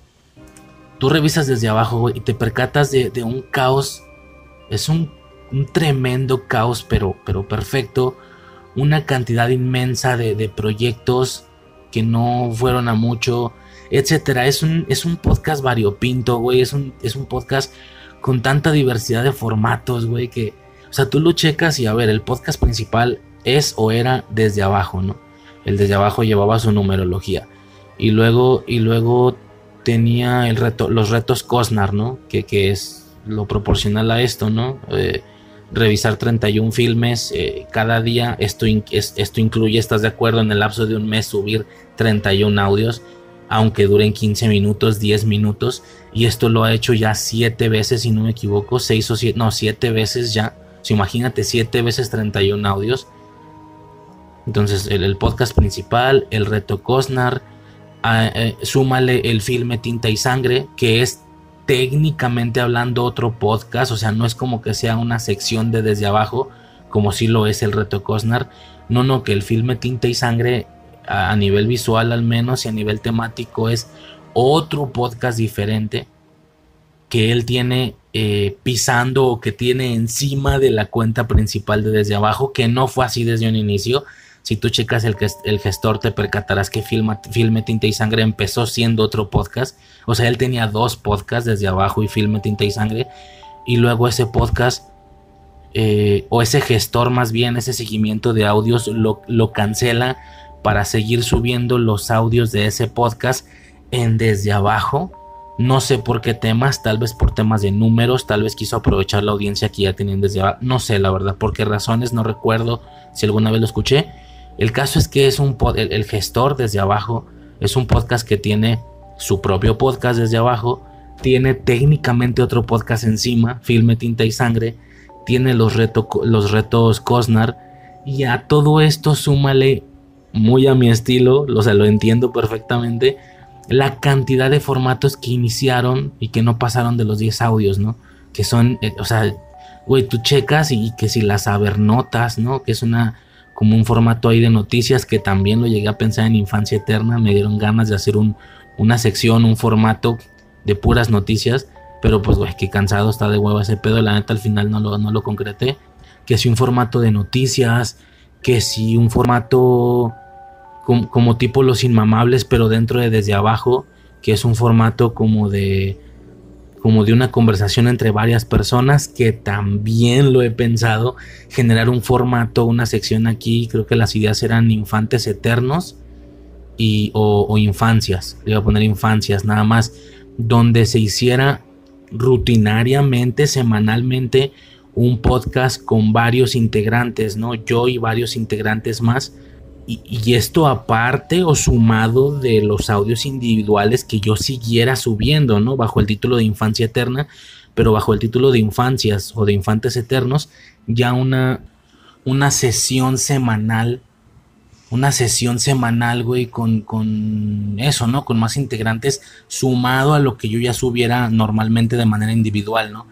tú revisas desde abajo, y te percatas de, un caos. Es un, tremendo caos, pero, pero perfecto. Una cantidad inmensa de, proyectos que no fueron a mucho, etcétera. Es un, es un podcast variopinto, güey. Es un, es un podcast con tanta diversidad de formatos, güey, que, o sea, tú lo checas y a ver, el podcast principal es o era desde abajo, ¿no? El desde abajo llevaba su numerología. Y luego, y luego tenía el reto, los retos Cosnar, ¿no? Que, es lo proporcional a esto, ¿no? Eh, revisar 31 filmes eh, cada día. Esto, esto incluye, ¿estás de acuerdo? En el lapso de un mes subir 31 audios, aunque duren 15 minutos, 10 minutos. Y esto lo ha hecho ya 7 veces, si no me equivoco, 6 o 7, no, 7 veces ya. imagínate 7 veces 31 audios. Entonces, el, podcast principal, el reto Cosnar, eh, súmale el filme Tinta y Sangre, que es técnicamente hablando otro podcast, o sea, no es como que sea una sección de desde abajo, como si lo es el reto Cosnar. No, no, que el filme Tinta y Sangre, a, nivel visual al menos y a nivel temático, es otro podcast diferente que él tiene eh, pisando o que tiene encima de la cuenta principal de desde abajo, que no fue así desde un inicio, si tú checas el, gestor, te percatarás que Filme Tinta y Sangre empezó siendo otro podcast. O sea, él tenía dos podcasts desde abajo y Filme Tinta y Sangre. Y luego ese podcast, eh, o ese gestor más bien, ese seguimiento de audios, lo, lo cancela para seguir subiendo los audios de ese podcast en desde abajo. No sé por qué temas, tal vez por temas de números, tal vez quiso aprovechar la audiencia que ya tenían desde abajo. No sé, la verdad, por qué razones, no recuerdo si alguna vez lo escuché el caso es que es un el, gestor desde abajo es un podcast que tiene su propio podcast desde abajo, tiene técnicamente otro podcast encima, Filme Tinta y Sangre, tiene los, los retos Cosnar y a todo esto súmale muy a mi estilo, o sea, lo entiendo perfectamente, la cantidad de formatos que iniciaron y que no pasaron de los 10 audios, ¿no? Que son, eh, o sea, güey, tú checas y que si las notas, ¿no? Que es una como un formato ahí de noticias que también lo llegué a pensar en Infancia Eterna, me dieron ganas de hacer un, una sección, un formato de puras noticias, pero pues güey, qué cansado está de huevo ese pedo, la neta al final no lo, no lo concreté, que si un formato de noticias, que si un formato como, como tipo Los Inmamables, pero dentro de desde abajo, que es un formato como de como de una conversación entre varias personas, que también lo he pensado, generar un formato, una sección aquí, creo que las ideas eran infantes eternos y, o, infancias, le voy a poner infancias nada más, donde se hiciera rutinariamente, semanalmente, un podcast con varios integrantes, ¿no? Yo y varios integrantes más y, esto aparte o sumado de los audios individuales que yo siguiera subiendo, ¿no? Bajo el título de Infancia Eterna, pero bajo el título de Infancias o de Infantes Eternos, ya una, una sesión semanal, una sesión semanal, güey, con, con eso, ¿no? Con más integrantes, sumado a lo que yo ya subiera normalmente de manera individual, ¿no?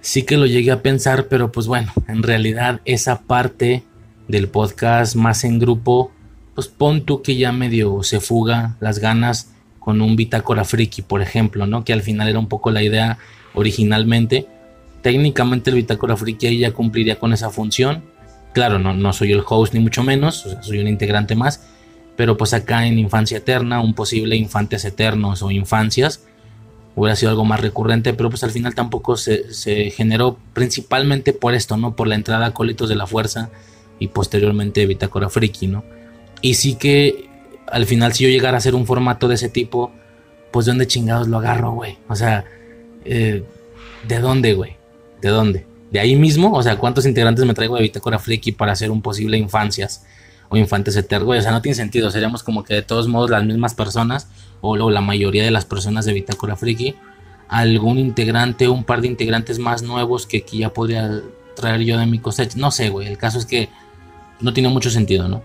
Sí que lo llegué a pensar, pero pues bueno, en realidad esa parte del podcast más en grupo, pues pon tú que ya medio se fuga las ganas con un bitácora friki, por ejemplo, ¿no? Que al final era un poco la idea originalmente. Técnicamente el bitácora friki ahí ya cumpliría con esa función. Claro, no, no soy el host ni mucho menos, soy un integrante más, pero pues acá en Infancia Eterna, un posible Infantes Eternos o Infancias, hubiera sido algo más recurrente, pero pues al final tampoco se, se generó principalmente por esto, ¿no? Por la entrada a Colitos de la Fuerza, y posteriormente Bitácora Friki, ¿no? Y sí que al final si yo llegara a hacer un formato de ese tipo, pues de dónde chingados lo agarro, güey. O sea, eh, ¿de dónde, güey? ¿De dónde? ¿De ahí mismo? O sea, ¿cuántos integrantes me traigo de Bitácora Friki para hacer un posible infancias o infantes eternos? Güey, o sea, no tiene sentido. Seríamos como que de todos modos las mismas personas o, la mayoría de las personas de Bitácora Friki. Algún integrante, un par de integrantes más nuevos que, que ya podría traer yo de mi cosecha. No sé, güey. El caso es que no tiene mucho sentido, ¿no?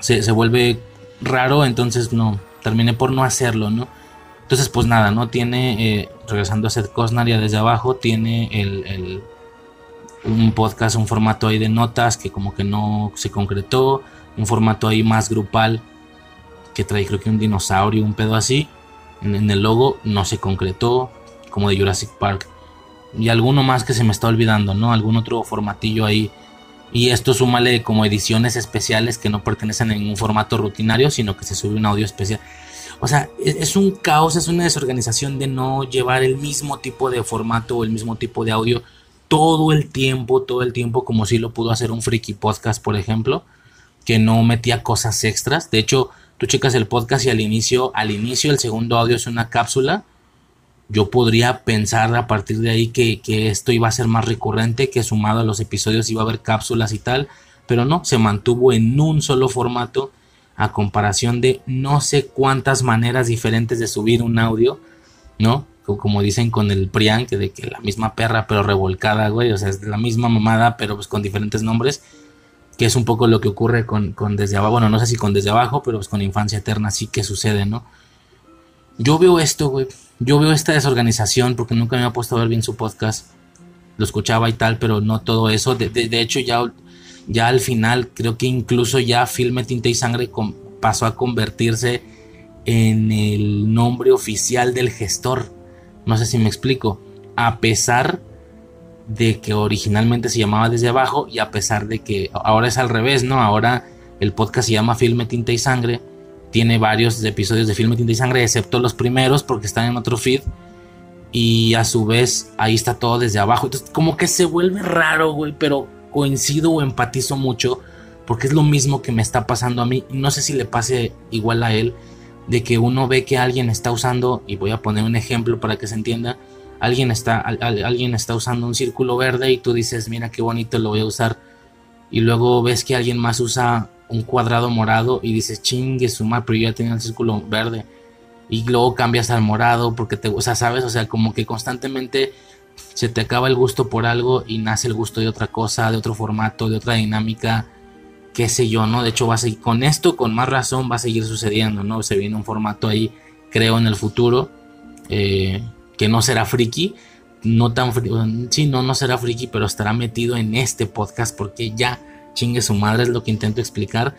Se, vuelve raro, entonces no, terminé por no hacerlo, ¿no? Entonces, pues nada, ¿no? Tiene, eh, regresando a Seth Cosnar ya desde abajo, tiene el, un podcast, un formato ahí de notas que como que no se concretó, un formato ahí más grupal que trae creo que un dinosaurio, un pedo así. en, el logo no se concretó, como de Jurassic Park. Y alguno más que se me está olvidando, ¿no? Algún otro formatillo ahí. Y esto súmale como ediciones especiales que no pertenecen en un formato rutinario, sino que se sube un audio especial. O sea, es, es, un caos, es una desorganización de no llevar el mismo tipo de formato o el mismo tipo de audio todo el tiempo, todo el tiempo, como si lo pudo hacer un Freaky Podcast, por ejemplo, que no metía cosas extras. De hecho, tú checas el podcast y al inicio, al inicio el segundo audio es una cápsula. Yo podría pensar a partir de ahí que, que esto iba a ser más recurrente, que sumado a los episodios iba a haber cápsulas y tal, pero no, se mantuvo en un solo formato a comparación de no sé cuántas maneras diferentes de subir un audio, ¿no? como dicen con el Prian, que de que la misma perra pero revolcada, güey, o sea, es la misma mamada pero pues con diferentes nombres, que es un poco lo que ocurre con, Desde Abajo, bueno, no sé si con Desde Abajo, pero pues con Infancia Eterna sí que sucede, ¿no? Yo veo esto, güey, yo veo esta desorganización porque nunca me había puesto a ver bien su podcast, lo escuchaba y tal, pero no todo eso, de, de, hecho ya, ya al final creo que incluso ya Filme Tinta y Sangre pasó a convertirse en el nombre oficial del gestor no sé si me explico. A pesar de que originalmente se llamaba Desde Abajo y a pesar de que ahora es al revés, ¿no? Ahora el podcast se llama Filme, Tinta y Sangre. Tiene varios episodios de Filme, Tinta y Sangre, excepto los primeros porque están en otro feed. Y a su vez ahí está todo desde abajo. Entonces como que se vuelve raro, güey, pero coincido o empatizo mucho porque es lo mismo que me está pasando a mí. No sé si le pase igual a él de que uno ve que alguien está usando, y voy a poner un ejemplo para que se entienda, alguien está, alguien está usando un círculo verde y tú dices, mira qué bonito lo voy a usar, y luego ves que alguien más usa un cuadrado morado y dices, chingue su madre, pero yo ya tenía el círculo verde, y luego cambias al morado porque te, o sabes, o sea, como que constantemente se te acaba el gusto por algo y nace el gusto de otra cosa, de otro formato, de otra dinámica, qué sé yo, ¿no? De hecho, va a seguir, con esto, con más razón, va a seguir sucediendo, ¿no? Se viene un formato ahí, creo, en el futuro, eh, que no será friki, no tan friki, sí, no, no será friki, pero estará metido en este podcast porque ya chingue su madre, es lo que intento explicar.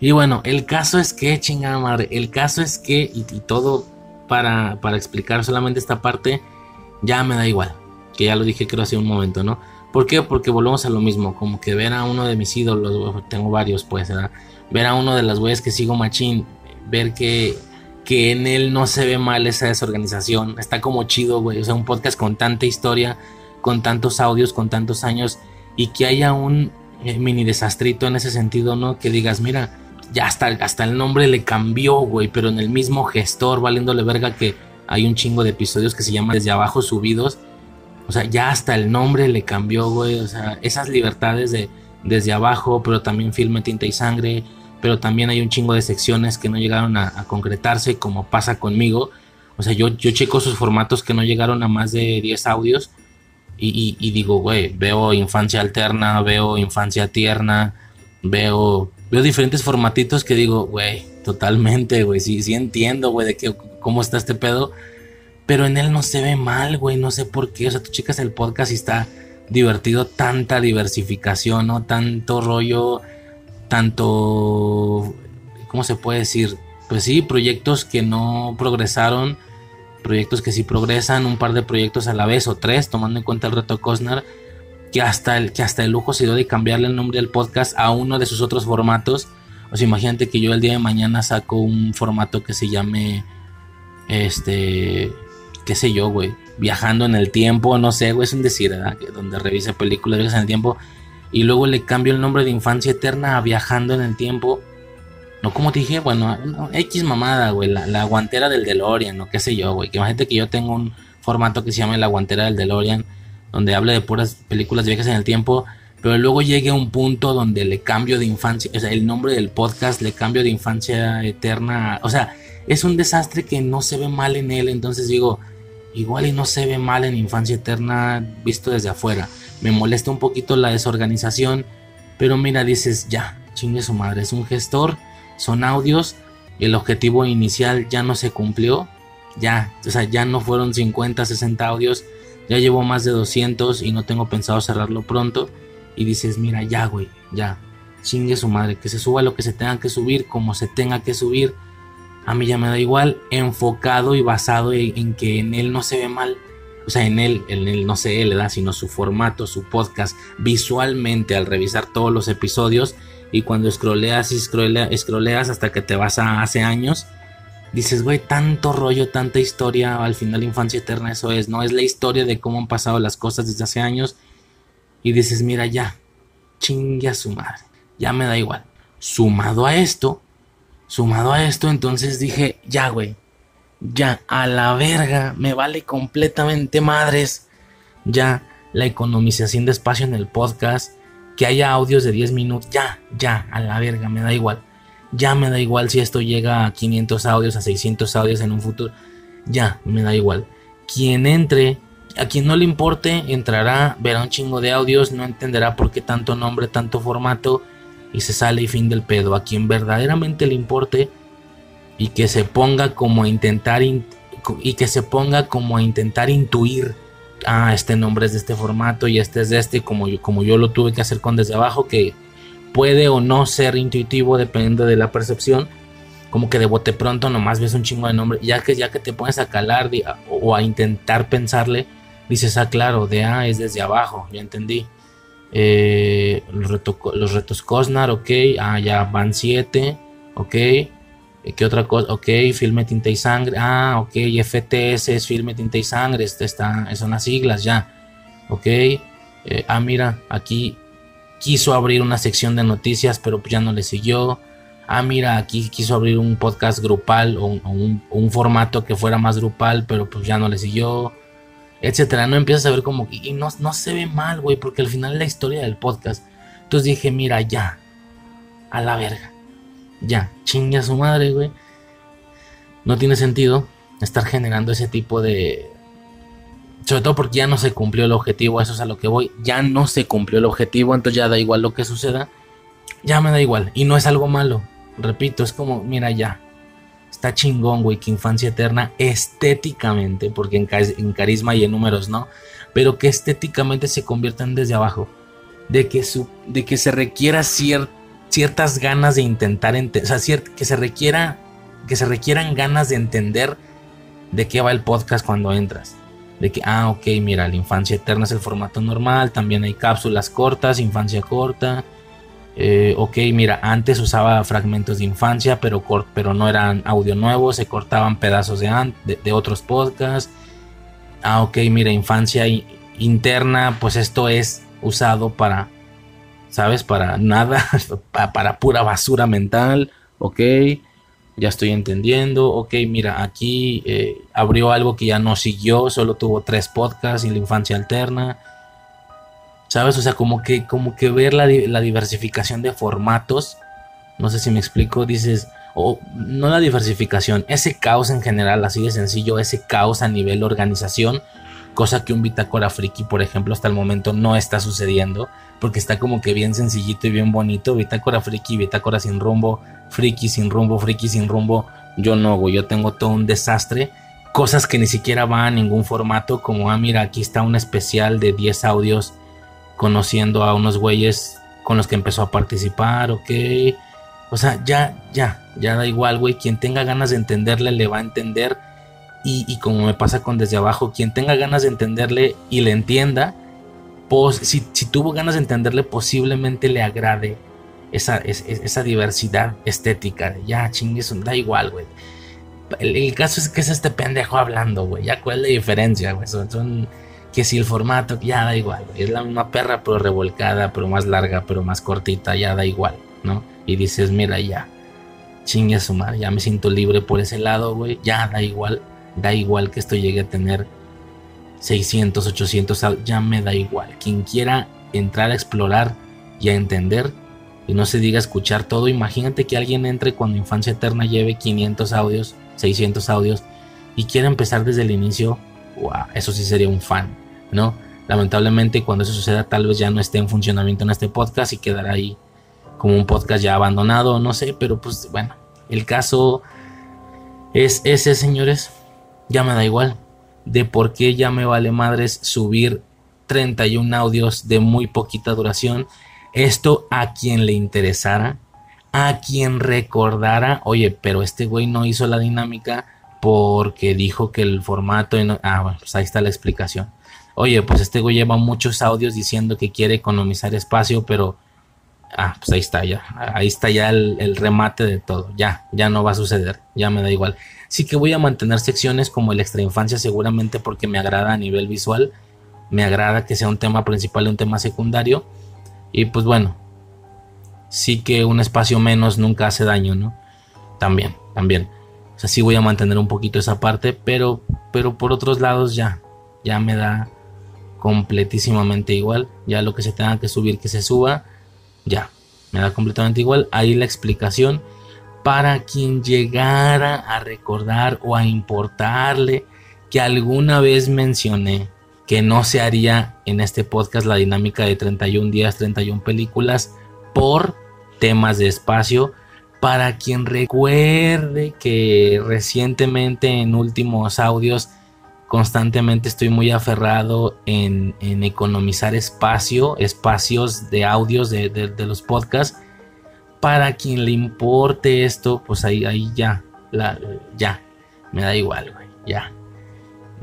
Y bueno, el caso es que, chingada madre, el caso es que, y, todo para, para explicar solamente esta parte, ya me da igual, que ya lo dije creo hace un momento, ¿no? ¿Por qué? Porque volvemos a lo mismo, como que ver a uno de mis ídolos, tengo varios pues, ¿verdad? ver a uno de las güeyes que sigo machín, ver que, que en él no se ve mal esa desorganización, está como chido, güey, o sea, un podcast con tanta historia, con tantos audios, con tantos años, y que haya un mini desastrito en ese sentido, ¿no? Que digas, mira, ya hasta, hasta el nombre le cambió, güey, pero en el mismo gestor, valiéndole verga que hay un chingo de episodios que se llaman desde abajo subidos o sea, ya hasta el nombre le cambió, güey. O sea, esas libertades de desde abajo, pero también filme tinta y sangre. Pero también hay un chingo de secciones que no llegaron a, concretarse, como pasa conmigo. O sea, yo, yo checo sus formatos que no llegaron a más de 10 audios. Y, y, digo, güey, veo infancia alterna, veo infancia tierna, veo, veo diferentes formatitos que digo, güey, totalmente, güey, sí, sí entiendo, güey, de que, cómo está este pedo pero en él no se ve mal, güey, no sé por qué. O sea, tú chicas el podcast y está divertido, tanta diversificación, ¿no? Tanto rollo, tanto, ¿cómo se puede decir? Pues sí, proyectos que no progresaron, proyectos que sí progresan, un par de proyectos a la vez o tres, tomando en cuenta el reto Cosner, que hasta el, que hasta el lujo se dio de cambiarle el nombre del podcast a uno de sus otros formatos. O sea, imagínate que yo el día de mañana saco un formato que se llame este qué sé yo, güey, viajando en el tiempo, no sé, güey, es un decir, ¿verdad? Donde revisa películas, viajes en el tiempo, y luego le cambio el nombre de Infancia Eterna a Viajando en el Tiempo. No, como te dije, bueno, X mamada, güey, la, guantera del DeLorean, no qué sé yo, güey. Que imagínate que yo tengo un formato que se llama La guantera del DeLorean, donde habla de puras películas de viajes en el tiempo, pero luego llegue a un punto donde le cambio de infancia, o sea, el nombre del podcast le cambio de Infancia Eterna, o sea, es un desastre que no se ve mal en él, entonces digo, igual y no se ve mal en Infancia Eterna visto desde afuera. Me molesta un poquito la desorganización, pero mira, dices, ya, chingue su madre, es un gestor, son audios, el objetivo inicial ya no se cumplió, ya, o sea, ya no fueron 50, 60 audios, ya llevo más de 200 y no tengo pensado cerrarlo pronto. Y dices, mira, ya, güey, ya, chingue su madre, que se suba lo que se tenga que subir, como se tenga que subir a mí ya me da igual, enfocado y basado en, que en él no se ve mal. O sea, en él, en él no sé él, da sino su formato, su podcast, visualmente al revisar todos los episodios y cuando scrolleas y scrolleas hasta que te vas a hace años, dices, güey, tanto rollo, tanta historia, al final infancia eterna eso es, ¿no? Es la historia de cómo han pasado las cosas desde hace años y dices, mira, ya, chingue a su madre, ya me da igual. Sumado a esto, Sumado a esto, entonces dije, ya, güey, ya, a la verga, me vale completamente madres. Ya, la economización de espacio en el podcast, que haya audios de 10 minutos, ya, ya, a la verga, me da igual. Ya me da igual si esto llega a 500 audios, a 600 audios en un futuro. Ya, me da igual. Quien entre, a quien no le importe, entrará, verá un chingo de audios, no entenderá por qué tanto nombre, tanto formato y se sale y fin del pedo. A quien verdaderamente le importe y que se ponga como a intentar y que se ponga como a intentar intuir ah este nombre es de este formato y este es de este como yo, como yo lo tuve que hacer con desde abajo que puede o no ser intuitivo dependiendo de la percepción como que de bote pronto nomás ves un chingo de nombre ya que ya que te pones a calar o a intentar pensarle dices ah claro de A es desde abajo ya entendí eh, los, retos Cosnar, ok. Ah, ya van 7, ok. Eh, ¿Qué otra cosa? Ok, filme, tinta y sangre. Ah, ok, FTS es filme, tinta y sangre. Este está, son las siglas ya. Ok. Eh, ah, mira, aquí quiso abrir una sección de noticias, pero ya no le siguió. Ah, mira, aquí quiso abrir un podcast grupal o un formato que fuera más grupal, pero pues ya no le siguió etcétera, no empiezas a ver como y no, no se ve mal, güey, porque al final es la historia del podcast. Entonces dije, mira, ya, a la verga, ya, chingue a su madre, güey. No tiene sentido estar generando ese tipo de... Sobre todo porque ya no se cumplió el objetivo, eso es a lo que voy. Ya no se cumplió el objetivo, entonces ya da igual lo que suceda. Ya me da igual. Y no es algo malo. Repito, es como, mira, ya está chingón, güey, que Infancia Eterna estéticamente, porque en, carisma y en números no, pero que estéticamente se conviertan desde abajo. De que, se requiera ciertas ganas de intentar o sea, que se requiera, que se requieran ganas de entender de qué va el podcast cuando entras. De que, ah, ok, mira, la infancia eterna es el formato normal, también hay cápsulas cortas, infancia corta, eh, ok, mira, antes usaba fragmentos de infancia, pero, pero no eran audio nuevo, se cortaban pedazos de, de, otros podcasts. Ah, ok, mira, infancia interna, pues esto es usado para, ¿sabes? Para nada, para, pura basura mental, ok, ya estoy entendiendo, ok, mira, aquí eh, abrió algo que ya no siguió, solo tuvo tres podcasts y la infancia alterna ¿Sabes? O sea, como que, como que ver la, diversificación de formatos. No sé si me explico. Dices, o no la diversificación, ese caos en general, así de sencillo, ese caos a nivel organización, cosa que un Bitácora Friki, por ejemplo, hasta el momento no está sucediendo, porque está como que bien sencillito y bien bonito. Bitácora Friki, Bitácora sin rumbo, Friki sin rumbo, Friki sin rumbo. Yo no, güey, yo tengo todo un desastre. Cosas que ni siquiera van a ningún formato, como, ah, mira, aquí está un especial de 10 audios conociendo a unos güeyes con los que empezó a participar, ok. O sea, ya, ya, ya da igual, güey. Quien tenga ganas de entenderle, le va a entender. Y, como me pasa con desde abajo, quien tenga ganas de entenderle y le entienda, pues si, tuvo ganas de entenderle, posiblemente le agrade esa, esa diversidad estética. Ya, chingues, da igual, güey. El, caso es que es este pendejo hablando, güey. Ya, ¿cuál es la diferencia, güey? son que si el formato, ya da igual, es la misma perra pero revolcada, pero más larga, pero más cortita, ya da igual, ¿no? Y dices, mira, ya, chingue a su madre, ya me siento libre por ese lado, güey, ya da igual, da igual que esto llegue a tener 600, 800, ya me da igual. Quien quiera entrar a explorar y a entender y no se diga escuchar todo, imagínate que alguien entre cuando Infancia Eterna lleve 500 audios, 600 audios y quiera empezar desde el inicio, eso sí sería un fan ¿no? Lamentablemente cuando eso suceda tal vez ya no esté en funcionamiento en este podcast y quedará ahí como un podcast ya abandonado, no sé, pero pues bueno, el caso es ese, señores, ya me da igual de por qué ya me vale madres subir 31 audios de muy poquita duración. Esto a quien le interesara, a quien recordara, oye, pero este güey no hizo la dinámica porque dijo que el formato... ah, bueno, pues ahí está la explicación. Oye, pues este güey lleva muchos audios diciendo que quiere economizar espacio, pero... Ah, pues ahí está ya. Ahí está ya el, remate de todo. Ya, ya no va a suceder. Ya me da igual. Sí que voy a mantener secciones como el extra infancia seguramente porque me agrada a nivel visual. Me agrada que sea un tema principal y un tema secundario. Y pues bueno, sí que un espacio menos nunca hace daño, ¿no? También, también. O sea, sí voy a mantener un poquito esa parte, pero, pero por otros lados ya, ya me da completísimamente igual. Ya lo que se tenga que subir, que se suba, ya, me da completamente igual. Ahí la explicación para quien llegara a recordar o a importarle que alguna vez mencioné que no se haría en este podcast la dinámica de 31 días, 31 películas por temas de espacio. Para quien recuerde que recientemente en últimos audios constantemente estoy muy aferrado en, economizar espacio, espacios de audios de, los podcasts. Para quien le importe esto, pues ahí, ahí ya, la, ya, me da igual, güey, ya.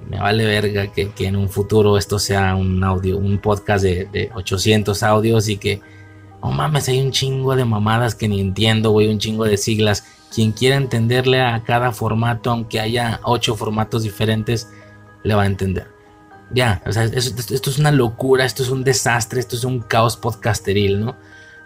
Me vale verga que, en un futuro esto sea un audio, un podcast de, de 800 audios y que no mames, hay un chingo de mamadas que ni entiendo, güey, un chingo de siglas. Quien quiera entenderle a cada formato, aunque haya ocho formatos diferentes, le va a entender. Ya, o sea, esto, es una locura, esto es un desastre, esto es un caos podcasteril, ¿no?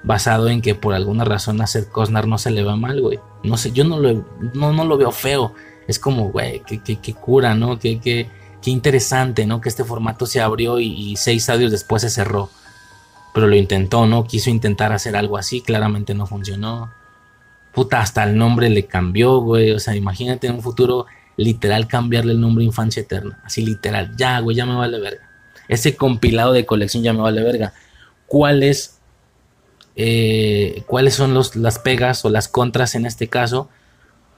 Basado en que por alguna razón a Seth Cosnar no se le va mal, güey. No sé, yo no lo, no, no lo veo feo. Es como, güey, qué, cura, ¿no? Qué, qué, interesante, ¿no? Que este formato se abrió y, seis audios después se cerró pero lo intentó, ¿no? Quiso intentar hacer algo así, claramente no funcionó. Puta, hasta el nombre le cambió, güey. O sea, imagínate en un futuro literal cambiarle el nombre Infancia Eterna. Así literal, ya, güey, ya me vale verga. Ese compilado de colección ya me vale verga. ¿Cuáles, eh, ¿cuáles son los, las pegas o las contras en este caso?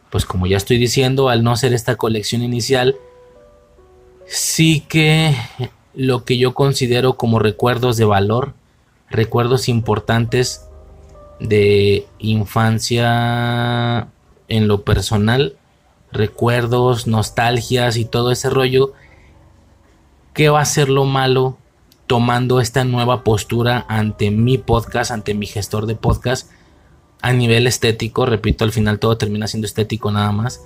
Pues como ya estoy diciendo, al no ser esta colección inicial, sí que lo que yo considero como recuerdos de valor recuerdos importantes de infancia en lo personal, recuerdos, nostalgias y todo ese rollo. ¿Qué va a ser lo malo tomando esta nueva postura ante mi podcast, ante mi gestor de podcast a nivel estético? Repito, al final todo termina siendo estético nada más.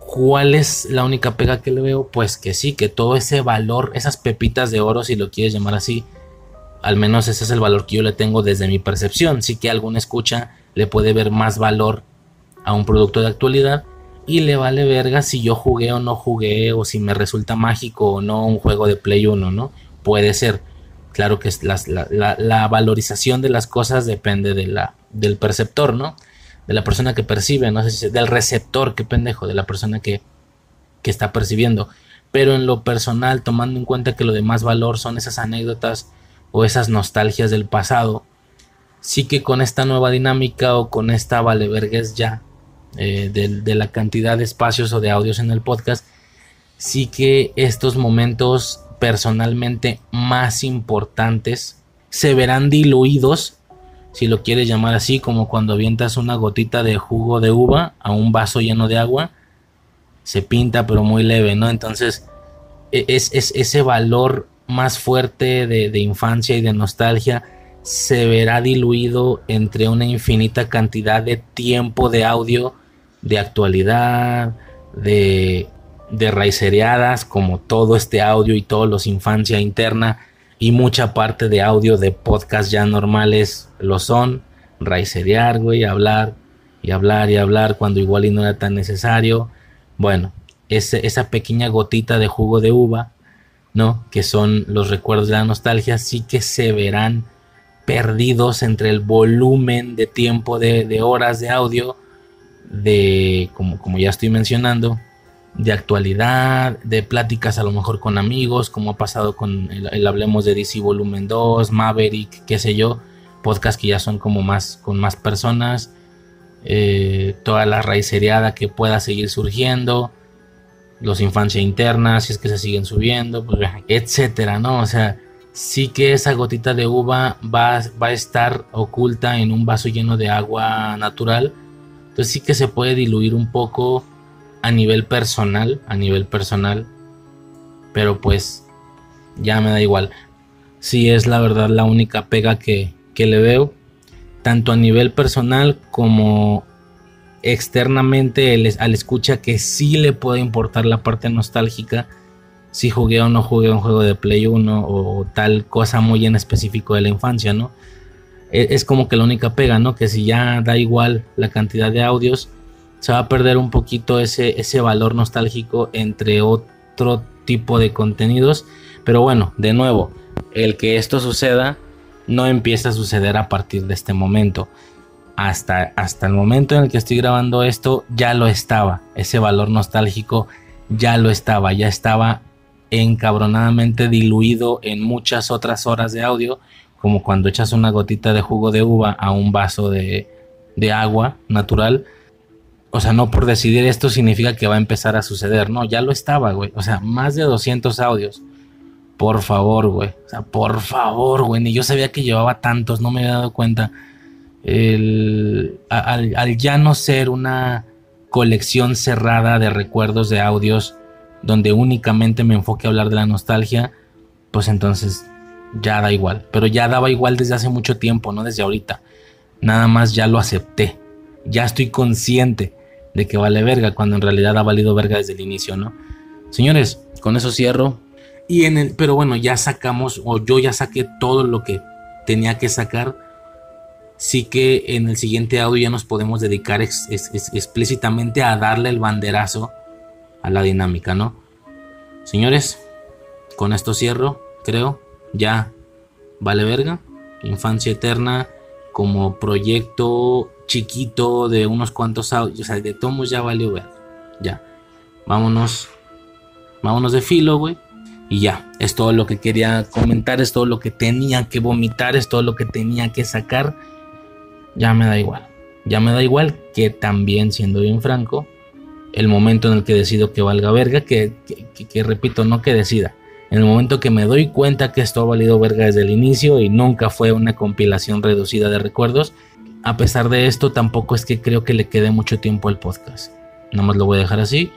¿Cuál es la única pega que le veo? Pues que sí, que todo ese valor, esas pepitas de oro, si lo quieres llamar así, al menos ese es el valor que yo le tengo desde mi percepción. Sí que alguna escucha le puede ver más valor a un producto de actualidad y le vale verga si yo jugué o no jugué o si me resulta mágico o no un juego de Play 1, ¿no? Puede ser. Claro que la, valorización de las cosas depende de la, del perceptor, ¿no? De la persona que percibe, no sé si del receptor, qué pendejo, de la persona que, que está percibiendo. Pero en lo personal, tomando en cuenta que lo de más valor son esas anécdotas o esas nostalgias del pasado, sí que con esta nueva dinámica o con esta valevergues ya eh, de, la cantidad de espacios o de audios en el podcast, sí que estos momentos personalmente más importantes se verán diluidos, si lo quieres llamar así, como cuando avientas una gotita de jugo de uva a un vaso lleno de agua, se pinta pero muy leve, ¿no? Entonces, e, es, es ese valor más fuerte de, infancia y de nostalgia se verá diluido entre una infinita cantidad de tiempo de audio de actualidad, de, de raicereadas, como todo este audio y todos los infancia interna, y mucha parte de audio de podcast ya normales lo son, raicerear, güey, hablar y hablar y hablar cuando igual y no era tan necesario. Bueno, esa pequeña gotita de jugo de uva ¿no? Que son los recuerdos de la nostalgia, sí que se verán perdidos entre el volumen de tiempo de, horas de audio, de, como, como ya estoy mencionando, de actualidad, de pláticas a lo mejor con amigos, como ha pasado con el, Hablemos de DC Volumen 2, Maverick, qué sé yo, podcast que ya son como más con más personas, eh, toda la raiceriada que pueda seguir surgiendo, los infancia interna, si es que se siguen subiendo, pues, etcétera, ¿no? O sea, sí que esa gotita de uva va, va a estar oculta en un vaso lleno de agua natural. Entonces sí que se puede diluir un poco a nivel personal, a nivel personal. Pero pues ya me da igual. Sí es la verdad la única pega que, que le veo. Tanto a nivel personal como externamente al escucha que sí le puede importar la parte nostálgica si jugué o no jugué un juego de Play 1 o tal cosa muy en específico de la infancia, ¿no? E, es como que la única pega, ¿no? Que si ya da igual la cantidad de audios, se va a perder un poquito ese, ese valor nostálgico entre otro tipo de contenidos. Pero bueno, de nuevo, el que esto suceda no empieza a suceder a partir de este momento. Hasta, hasta el momento en el que estoy grabando esto ya lo estaba. Ese valor nostálgico ya lo estaba, ya estaba encabronadamente diluido en muchas otras horas de audio, como cuando echas una gotita de jugo de uva a un vaso de, de agua natural. O sea, no por decidir esto significa que va a empezar a suceder, no, ya lo estaba, güey. O sea, más de 200 audios. Por favor, güey. O sea, por favor, güey. Ni yo sabía que llevaba tantos, no me había dado cuenta. El, al, al ya no ser una colección cerrada de recuerdos de audios donde únicamente me enfoque a hablar de la nostalgia, pues entonces ya da igual. Pero ya daba igual desde hace mucho tiempo, no desde ahorita. Nada más ya lo acepté. Ya estoy consciente de que vale verga cuando en realidad ha valido verga desde el inicio, ¿no? Señores, con eso cierro. Y en el, pero bueno, ya sacamos, o yo ya saqué todo lo que tenía que sacar. Sí que en el siguiente audio ya nos podemos dedicar explícitamente a darle el banderazo a la dinámica, ¿no? Señores, con esto cierro, creo, ya vale verga. Infancia Eterna como proyecto chiquito de unos cuantos audios, o sea, de tomos ya valió verga. Ya, vámonos, vámonos de filo, güey. Y ya, es todo lo que quería comentar, es todo lo que tenía que vomitar, es todo lo que tenía que sacar. Ya me da igual. Ya me da igual que también, siendo bien franco, el momento en el que decido que valga verga, que, repito, no que decida. En el momento que me doy cuenta que esto ha valido verga desde el inicio y nunca fue una compilación reducida de recuerdos, a pesar de esto tampoco es que creo que le quede mucho tiempo al podcast. Nada más lo voy a dejar así,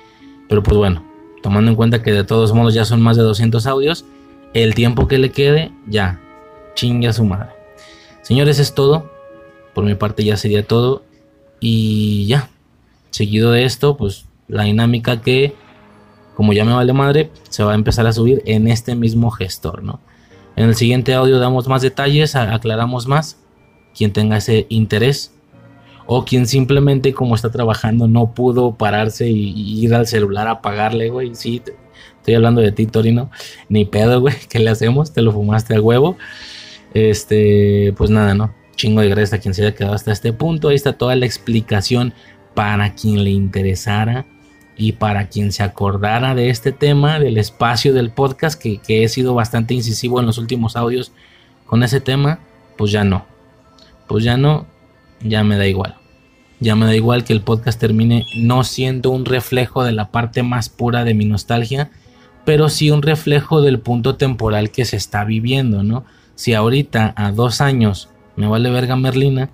pero pues bueno, tomando en cuenta que de todos modos ya son más de 200 audios, el tiempo que le quede ya, chinga su madre. Señores, es todo. Por mi parte ya sería todo. Y ya, Seguido de esto, pues la dinámica que, como ya me vale madre, se va a empezar a subir en este mismo gestor, ¿no? En el siguiente audio damos más detalles, aclaramos más. Quien tenga ese interés o quien simplemente como está trabajando no pudo pararse y, ir al celular a apagarle, güey. Sí, estoy hablando de ti, Torino. Ni pedo, güey. ¿Qué le hacemos? Te lo fumaste al huevo. Este, pues nada, ¿no? Chingo de gracias a quien se haya quedado hasta este punto. Ahí está toda la explicación para quien le interesara y para quien se acordara de este tema, del espacio del podcast, que, he sido bastante incisivo en los últimos audios con ese tema, pues ya no. Pues ya no, ya me da igual. Ya me da igual que el podcast termine no siendo un reflejo de la parte más pura de mi nostalgia, pero sí un reflejo del punto temporal que se está viviendo, ¿no? Si ahorita a dos años me vale verga Merlina,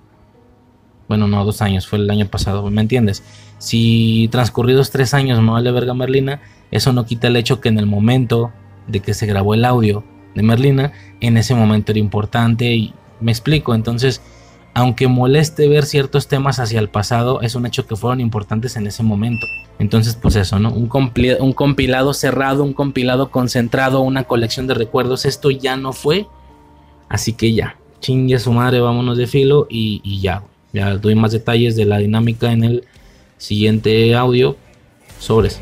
bueno, no, dos años, fue el año pasado, ¿me entiendes? Si transcurridos tres años me vale verga Merlina, eso no quita el hecho que en el momento de que se grabó el audio de Merlina, en ese momento era importante y me explico, entonces, aunque moleste ver ciertos temas hacia el pasado, es un hecho que fueron importantes en ese momento. Entonces, pues eso, ¿no? Un, compilado cerrado, un compilado concentrado, una colección de recuerdos, esto ya no fue, así que ya, chingue su madre, vámonos de filo y, y ya. Ya doy más detalles de la dinámica en el siguiente audio. Sobres.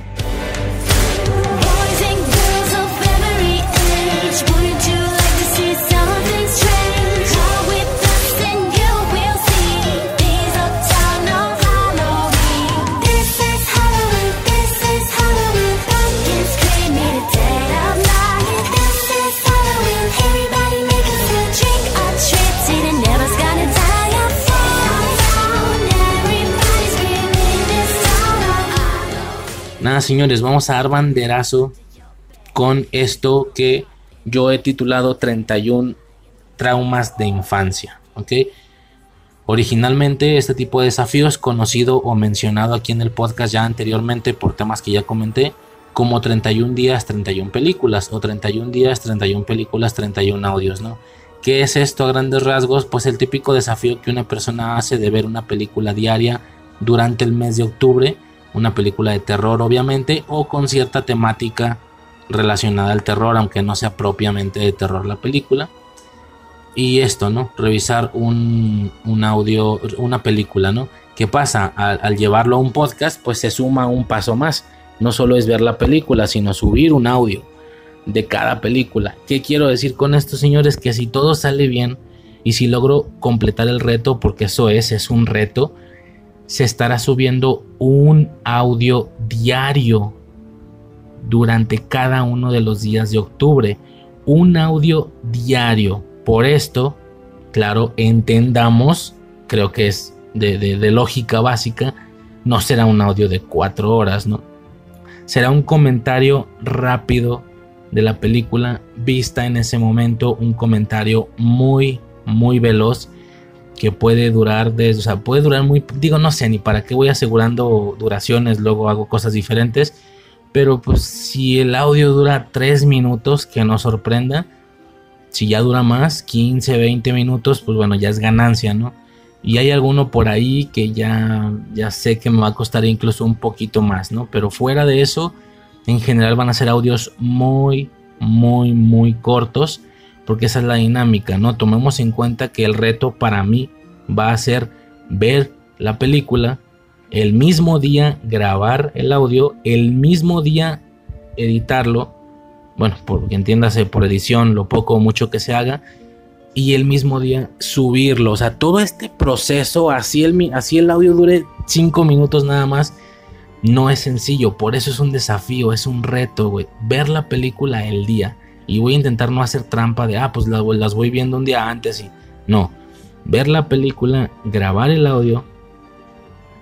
Señores, vamos a dar banderazo con esto que yo he titulado 31 traumas de infancia. ¿ok? Originalmente este tipo de desafío es conocido o mencionado aquí en el podcast ya anteriormente por temas que ya comenté como 31 días, 31 películas o 31 días, 31 películas, 31 audios, ¿no? ¿Qué es esto a grandes rasgos? Pues el típico desafío que una persona hace de ver una película diaria durante el mes de octubre, una película de terror obviamente, o con cierta temática relacionada al terror, aunque no sea propiamente de terror la película. Y esto, ¿no? Revisar un, audio, una película, ¿no? ¿Qué pasa? Al, al, llevarlo a un podcast, pues se suma un paso más. No solo es ver la película, sino subir un audio de cada película. ¿Qué quiero decir con esto, señores? Que si todo sale bien y si logro completar el reto, porque eso es, es un reto, se estará subiendo un audio diario durante cada uno de los días de octubre. Un audio diario. Por esto, claro, entendamos, creo que es de, de lógica básica, no será un audio de cuatro horas, ¿no? Será un comentario rápido de la película vista en ese momento, un comentario muy, muy veloz que puede durar, de, o sea, puede durar muy, digo, no sé ni para qué voy asegurando duraciones, luego hago cosas diferentes, pero pues si el audio dura 3 minutos, que no sorprenda, si ya dura más, 15, 20 minutos, pues bueno, ya es ganancia, ¿no? Y hay alguno por ahí que ya, ya sé que me va a costar incluso un poquito más, ¿no? Pero fuera de eso, en general van a ser audios muy, muy, muy cortos porque esa es la dinámica, ¿no? Tomemos en cuenta que el reto para mí va a ser ver la película, el mismo día grabar el audio, el mismo día editarlo, bueno, porque entiéndase por edición lo poco o mucho que se haga, y el mismo día subirlo. O sea, todo este proceso, así el, así el audio dure 5 minutos nada más, no es sencillo. Por eso es un desafío, es un reto, güey. Ver la película el día. Y voy a intentar no hacer trampa de, ah, pues las, voy viendo un día antes y... No, ver la película, grabar el audio,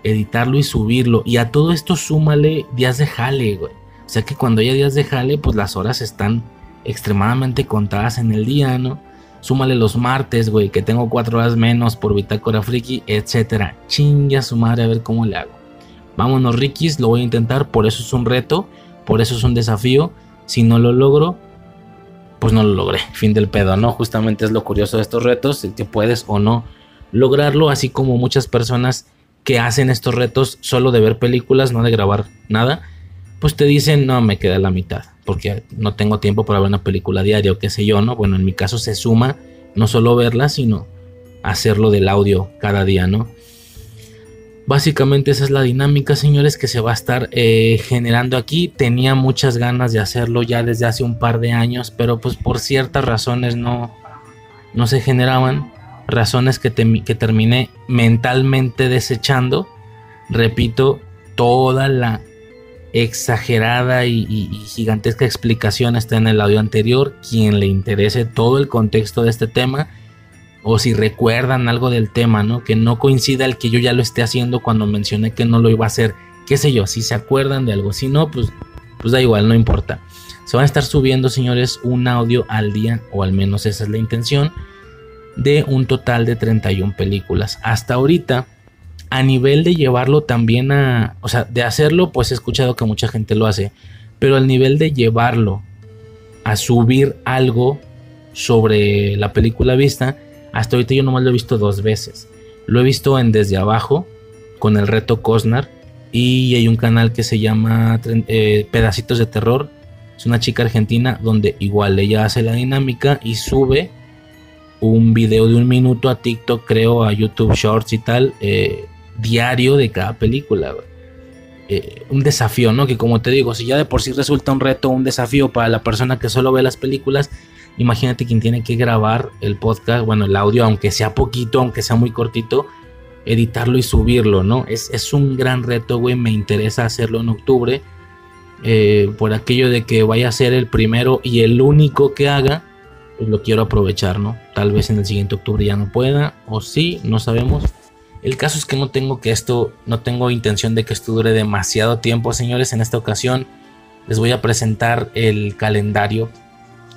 editarlo y subirlo. Y a todo esto súmale días de jale, güey. O sea que cuando haya días de jale, pues las horas están extremadamente contadas en el día, ¿no? Súmale los martes, güey, que tengo cuatro horas menos por Bitácora Friki, etcétera. Chinga su madre a ver cómo le hago. Vámonos, Rikis, lo voy a intentar, por eso es un reto, por eso es un desafío. Si no lo logro, pues no lo logré. Fin del pedo, ¿no? Justamente es lo curioso de estos retos, que puedes o no lograrlo, así como muchas personas que hacen estos retos solo de ver películas, no de grabar nada, pues te dicen, no, me queda la mitad, porque no tengo tiempo para ver una película diaria o qué sé yo, ¿no? Bueno, en mi caso se suma no solo verla, sino hacerlo del audio cada día, ¿no? Básicamente esa es la dinámica, señores, que se va a estar eh, generando aquí. Tenía muchas ganas de hacerlo ya desde hace un par de años, pero pues por ciertas razones no, no se generaban. Razones que, que terminé mentalmente desechando. Repito, toda la exagerada y, y, gigantesca explicación está en el audio anterior. Quien le interese todo el contexto de este tema o si recuerdan algo del tema, ¿no? Que no coincida el que yo ya lo esté haciendo cuando mencioné que no lo iba a hacer, qué sé yo, si se acuerdan de algo, si no, pues, pues da igual, no importa. Se van a estar subiendo, señores, un audio al día, o al menos esa es la intención, de un total de 31 películas. Hasta ahorita, a nivel de llevarlo también a, o sea, de hacerlo, pues he escuchado que mucha gente lo hace, pero al nivel de llevarlo a subir algo sobre la película vista, hasta ahorita yo nomás lo he visto dos veces. Lo he visto en Desde Abajo, con el reto Cosnar. Y hay un canal que se llama eh, Pedacitos de Terror. Es una chica argentina donde igual ella hace la dinámica y sube un video de un minuto a TikTok, creo, a YouTube Shorts y tal, eh, diario de cada película. Eh, un desafío, ¿no? Que como te digo, si ya de por sí resulta un reto, un desafío para la persona que solo ve las películas, Imagínate quien tiene que grabar el podcast, bueno, el audio, aunque sea poquito, aunque sea muy cortito, editarlo y subirlo, ¿no? Es, es un gran reto, güey. Me interesa hacerlo en octubre. Eh, por aquello de que vaya a ser el primero y el único que haga, pues lo quiero aprovechar, ¿no? Tal vez en el siguiente octubre ya no pueda, o sí, no sabemos. El caso es que no tengo que esto, no tengo intención de que esto dure demasiado tiempo, señores. En esta ocasión les voy a presentar el calendario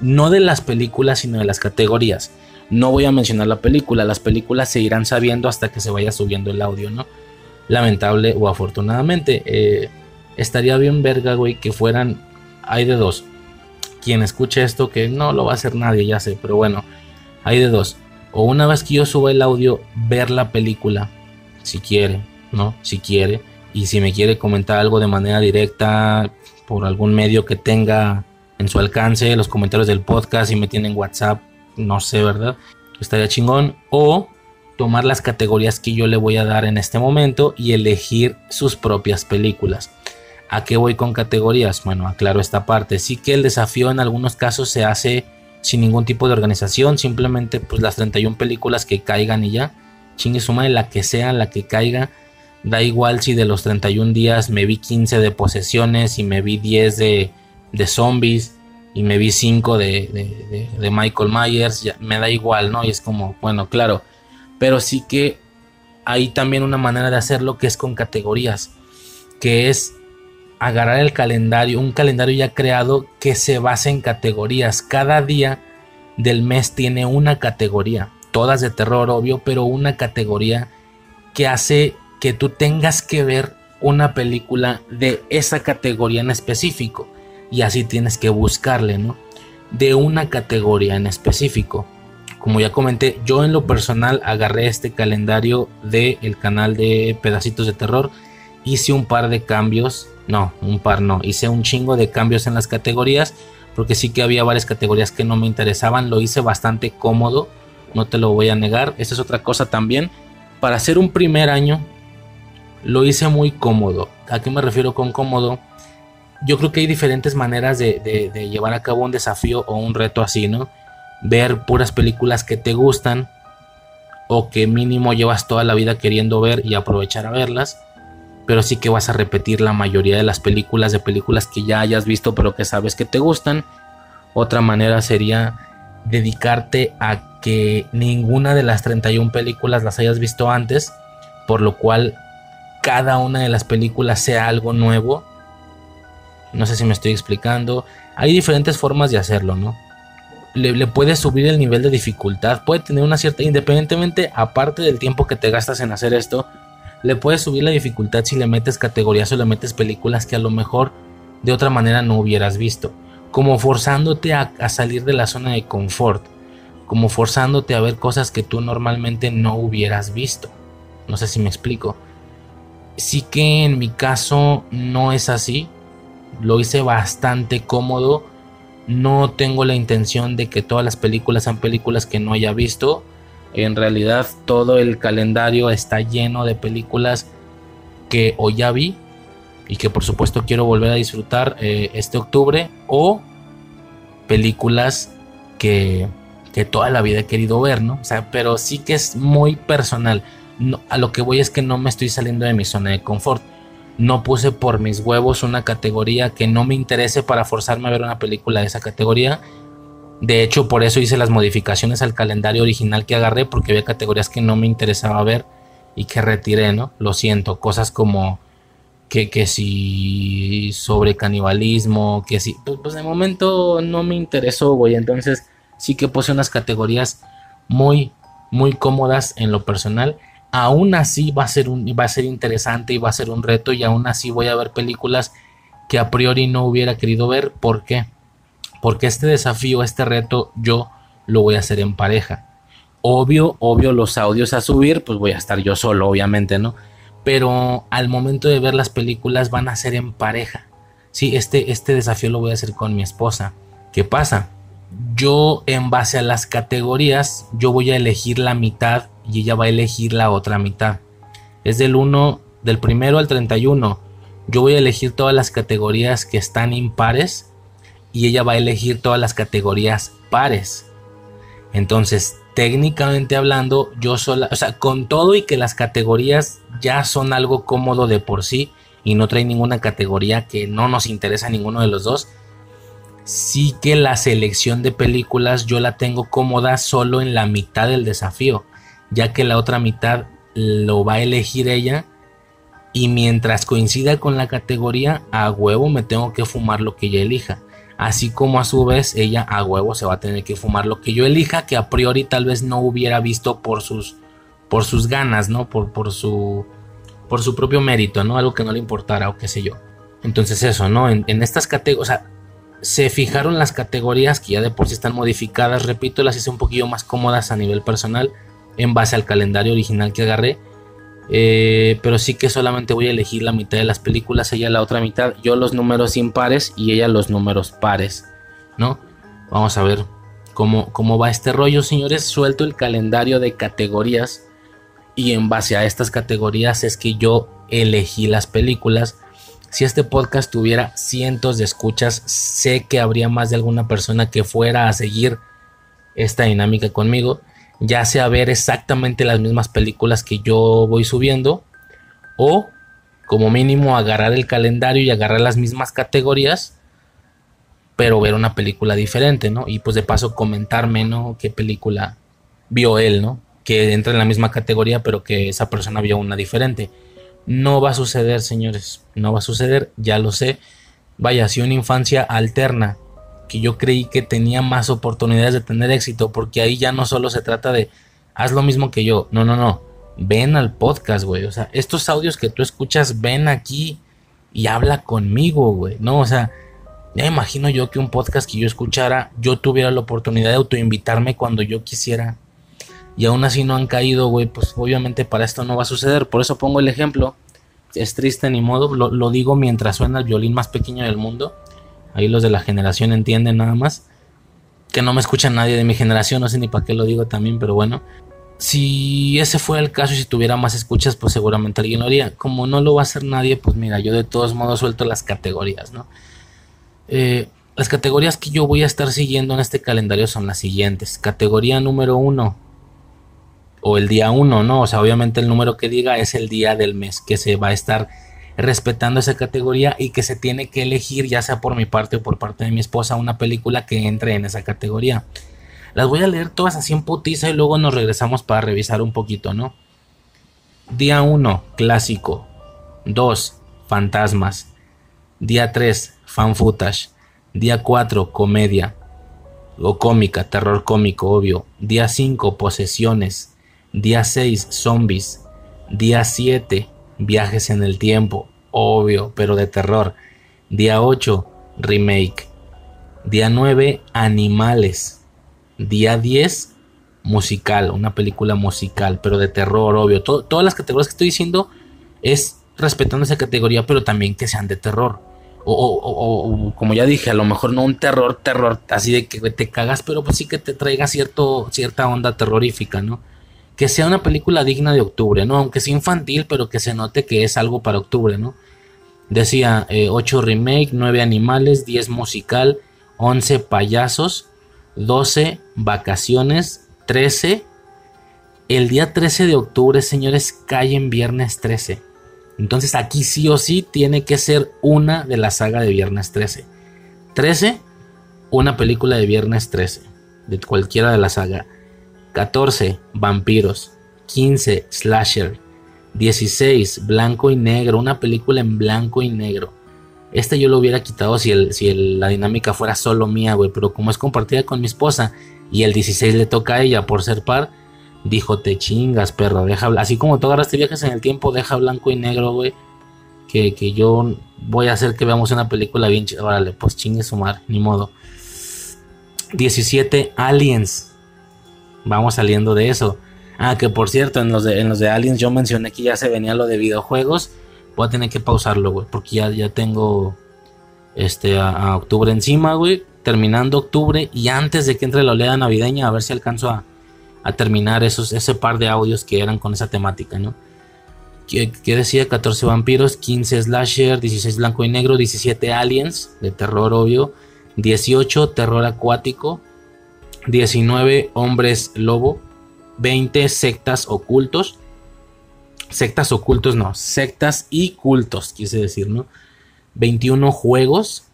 no de las películas, sino de las categorías. No voy a mencionar la película, las películas se irán sabiendo hasta que se vaya subiendo el audio, ¿no? Lamentable o afortunadamente. Eh, estaría bien verga, güey, que fueran... Hay de dos. Quien escuche esto, que no lo va a hacer nadie, ya sé, pero bueno, hay de dos. O una vez que yo suba el audio, ver la película, si quiere, ¿no? Si quiere. Y si me quiere comentar algo de manera directa por algún medio que tenga en su alcance, los comentarios del podcast, y me tienen WhatsApp, no sé, ¿verdad? Estaría chingón. O tomar las categorías que yo le voy a dar en este momento y elegir sus propias películas. ¿A qué voy con categorías? Bueno, aclaro esta parte. Sí que el desafío en algunos casos se hace sin ningún tipo de organización, simplemente pues las 31 películas que caigan y ya. Chingue suma de la que sea, la que caiga. Da igual si de los 31 días me vi 15 de posesiones y me vi 10 de, de zombies y me vi 5 de, de, Michael Myers, me da igual, ¿no? Y es como, bueno, claro, pero sí que hay también una manera de hacerlo que es con categorías, que es agarrar el calendario, un calendario ya creado que se basa en categorías. Cada día del mes tiene una categoría, todas de terror, obvio, pero una categoría que hace que tú tengas que ver una película de esa categoría en específico y así tienes que buscarle, ¿no? De una categoría en específico. Como ya comenté, yo en lo personal agarré este calendario del el canal de Pedacitos de Terror, hice un par de cambios, no, un par no, hice un chingo de cambios en las categorías, porque sí que había varias categorías que no me interesaban, lo hice bastante cómodo, no te lo voy a negar, esa es otra cosa también. Para hacer un primer año, lo hice muy cómodo. ¿A qué me refiero con cómodo? Yo creo que hay diferentes maneras de, llevar a cabo un desafío o un reto así, ¿no? Ver puras películas que te gustan o que mínimo llevas toda la vida queriendo ver y aprovechar a verlas, pero sí que vas a repetir la mayoría de las películas, de películas que ya hayas visto pero que sabes que te gustan. Otra manera sería dedicarte a que ninguna de las 31 películas las hayas visto antes, por lo cual cada una de las películas sea algo nuevo no sé si me estoy explicando. Hay diferentes formas de hacerlo, ¿no? Le, puedes subir el nivel de dificultad. Puede tener una cierta, independientemente, aparte del tiempo que te gastas en hacer esto, le puedes subir la dificultad si le metes categorías o le metes películas que a lo mejor de otra manera no hubieras visto. Como forzándote a, a salir de la zona de confort. Como forzándote a ver cosas que tú normalmente no hubieras visto. No sé si me explico. Sí que en mi caso no es así lo hice bastante cómodo. No tengo la intención de que todas las películas sean películas que no haya visto. En realidad todo el calendario está lleno de películas que o ya vi y que por supuesto quiero volver a disfrutar eh, este octubre o películas que, que, toda la vida he querido ver, ¿no? O sea, pero sí que es muy personal. a lo que voy es que no me estoy saliendo de mi zona de confort no puse por mis huevos una categoría que no me interese para forzarme a ver una película de esa categoría. De hecho, por eso hice las modificaciones al calendario original que agarré, porque había categorías que no me interesaba ver y que retiré, ¿no? Lo siento, cosas como que, que si sobre canibalismo, que si, pues, pues de momento no me interesó, güey. Entonces sí que puse unas categorías muy, muy cómodas en lo personal aún así va a ser un va a ser interesante y va a ser un reto y aún así voy a ver películas que a priori no hubiera querido ver, ¿por qué? Porque este desafío, este reto yo lo voy a hacer en pareja. Obvio, obvio los audios a subir, pues voy a estar yo solo, obviamente, ¿no? Pero al momento de ver las películas van a ser en pareja. Sí, este, este desafío lo voy a hacer con mi esposa. ¿Qué pasa? Yo en base a las categorías, yo voy a elegir la mitad y ella va a elegir la otra mitad. Es del 1, del primero al 31. Yo voy a elegir todas las categorías que están impares y ella va a elegir todas las categorías pares. Entonces, técnicamente hablando, yo sola, o sea, con todo y que las categorías ya son algo cómodo de por sí y no trae ninguna categoría que no nos interesa a ninguno de los dos, sí que la selección de películas yo la tengo cómoda solo en la mitad del desafío ya que la otra mitad lo va a elegir ella y mientras coincida con la categoría, a huevo me tengo que fumar lo que ella elija. así como a su vez ella a huevo se va a tener que fumar lo que yo elija, que a priori tal vez no hubiera visto por sus, por sus ganas, ¿no? Por, por, su, por su propio mérito, ¿no? Algo que no le importara o qué sé yo. Entonces eso, ¿no? En, estas categorías, o sea, se fijaron las categorías que ya de por sí están modificadas, repito, las hice un poquillo más cómodas a nivel personal en base al calendario original que agarré. Eh, pero sí que solamente voy a elegir la mitad de las películas, ella la otra mitad, yo los números impares y ella los números pares, ¿no? Vamos a ver cómo, cómo va este rollo, señores. Suelto el calendario de categorías y en base a estas categorías es que yo elegí las películas. Si este podcast tuviera cientos de escuchas, sé que habría más de alguna persona que fuera a seguir esta dinámica conmigo ya sea ver exactamente las mismas películas que yo voy subiendo o como mínimo agarrar el calendario y agarrar las mismas categorías pero ver una película diferente, ¿no? Y pues de paso comentarme, ¿no? Qué película vio él, ¿no? Que entra en la misma categoría, pero que esa persona vio una diferente. No va a suceder, señores. No va a suceder, ya lo sé. Vaya, si una infancia alterna que yo creí que tenía más oportunidades de tener éxito, porque ahí ya no solo se trata de haz lo mismo que yo, no, no, no, ven al podcast, güey, o sea, estos audios que tú escuchas, ven aquí y habla conmigo, güey, no, o sea, ya imagino yo que un podcast que yo escuchara, yo tuviera la oportunidad de autoinvitarme cuando yo quisiera. Y aún así no han caído, güey. Pues obviamente para esto no va a suceder. Por eso pongo el ejemplo. Es triste ni modo. Lo, lo digo mientras suena el violín más pequeño del mundo. Ahí los de la generación entienden nada más. Que no me escucha nadie de mi generación, no sé ni para qué lo digo también, pero bueno. Si ese fuera el caso y si tuviera más escuchas, pues seguramente alguien lo haría. Como no lo va a hacer nadie, pues mira, yo de todos modos suelto las categorías, ¿no? Eh, las categorías que yo voy a estar siguiendo en este calendario son las siguientes. Categoría número uno, o el día uno, ¿no? O sea, obviamente el número que diga es el día del mes que se va a estar respetando esa categoría y que se tiene que elegir, ya sea por mi parte o por parte de mi esposa, una película que entre en esa categoría. Las voy a leer todas así en putiza y luego nos regresamos para revisar un poquito, ¿no? Día 1, clásico. 2, fantasmas. Día 3, fan footage. Día 4, comedia. O cómica, terror cómico, obvio. Día 5, posesiones. Día 6, zombies. Día 7, Viajes en el tiempo, obvio, pero de terror. Día 8, remake. Día 9, animales. Día 10, musical, una película musical, pero de terror, obvio. todas las categorías que estoy diciendo es respetando esa categoría, pero también que sean de terror. O, como ya dije, a lo mejor no un terror, terror, así de que te cagas, pero pues sí que te traiga cierto, cierta onda terrorífica, ¿no? Que sea una película digna de octubre, ¿no? Aunque sea infantil, pero que se note que es algo para octubre, ¿no? Decía 8 eh, remake, 9 animales, 10 musical, 11 payasos, 12 vacaciones, 13. El día 13 de octubre, señores, cae en viernes 13. Entonces aquí sí o sí tiene que ser una de la saga de viernes 13. 13, una película de viernes 13, de cualquiera de la saga. 14. Vampiros. 15. Slasher. 16. Blanco y negro. Una película en blanco y negro. Esta yo lo hubiera quitado si, el, si la dinámica fuera solo mía, güey. Pero como es compartida con mi esposa y el 16 le toca a ella por ser par, dijo: Te chingas, perro. Deja, así como tú agarraste viajes en el tiempo, deja blanco y negro, güey. Que, que, yo voy a hacer que veamos una película bien. Órale, pues chingue su mar, ni modo. 17. Aliens. Vamos saliendo de eso. Ah, que por cierto, en los de, en los de Aliens yo mencioné que ya se venía lo de videojuegos. Voy a tener que pausarlo, güey, porque ya, ya tengo este a, octubre encima, güey. Terminando octubre y antes de que entre la oleada navideña, a ver si alcanzo a, a terminar esos, ese par de audios que eran con esa temática, ¿no? Que, decía 14 vampiros, 15 slasher, 16 blanco y negro, 17 aliens, de terror obvio, 18 terror acuático, 19 hombres lobo, 20 sectas ocultos, sectas ocultos no, sectas y cultos, quise decir, ¿no? 21 juegos,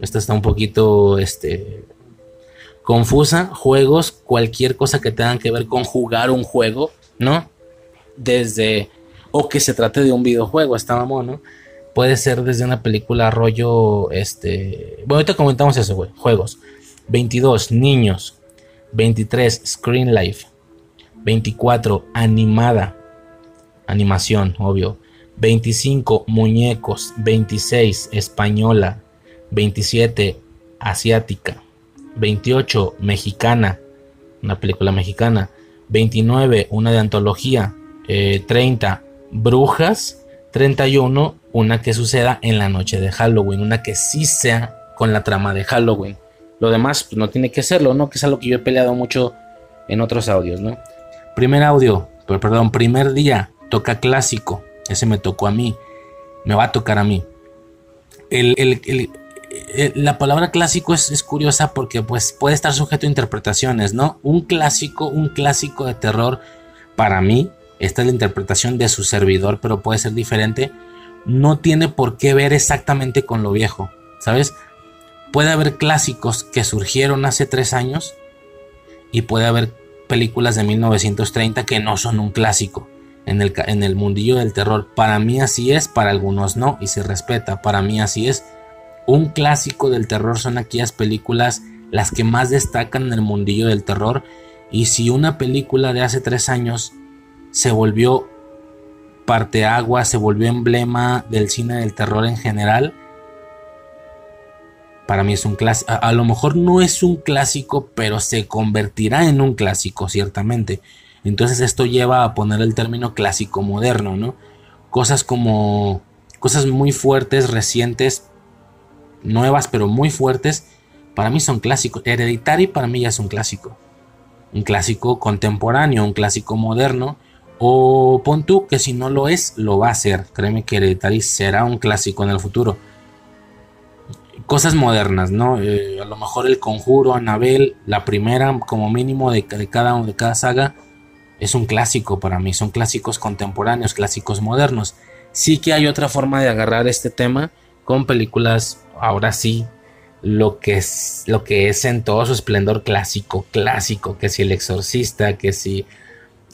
esta está un poquito, este, confusa, juegos, cualquier cosa que tengan que ver con jugar un juego, ¿no? Desde, o que se trate de un videojuego, está mamón, ¿no? Puede ser desde una película rollo, este... Bueno, ahorita comentamos eso, güey. Juegos. 22, niños. 23, Screen Life. 24, animada. Animación, obvio. 25, muñecos. 26, española. 27, asiática. 28, mexicana. Una película mexicana. 29, una de antología. 30, eh, brujas. 31, una que suceda en la noche de Halloween. Una que sí sea con la trama de Halloween. Lo demás pues, no tiene que serlo, ¿no? Que es algo que yo he peleado mucho en otros audios, ¿no? Primer audio, perdón, primer día, toca clásico. Ese me tocó a mí. Me va a tocar a mí. la palabra clásico es, es, curiosa porque pues, puede estar sujeto a interpretaciones, ¿no? Un clásico, un clásico de terror, para mí, esta es la interpretación de su servidor, pero puede ser diferente. No tiene por qué ver exactamente con lo viejo, ¿sabes? Puede haber clásicos que surgieron hace tres años y puede haber películas de 1930 que no son un clásico en el, en el mundillo del terror. Para mí así es, para algunos no, y se respeta. Para mí así es. Un clásico del terror son aquellas películas las que más destacan en el mundillo del terror. Y si una película de hace tres años se volvió parteagua, se volvió emblema del cine del terror en general, para mí es un clásico. A, lo mejor no es un clásico, pero se convertirá en un clásico, ciertamente. Entonces esto lleva a poner el término clásico moderno, ¿no? Cosas como... Cosas muy fuertes, recientes, nuevas, pero muy fuertes, para mí son clásicos. Hereditary para mí ya es un clásico. Un clásico contemporáneo, un clásico moderno. O pon tú que si no lo es, lo va a ser. Créeme que Hereditary será un clásico en el futuro cosas modernas, ¿no? Eh, a lo mejor el conjuro, Anabel, la primera como mínimo de, de, cada, de cada saga, es un clásico para mí, son clásicos contemporáneos, clásicos modernos. Sí que hay otra forma de agarrar este tema con películas, ahora sí, lo que es, lo que es en todo su esplendor clásico, clásico, que si El Exorcista, que si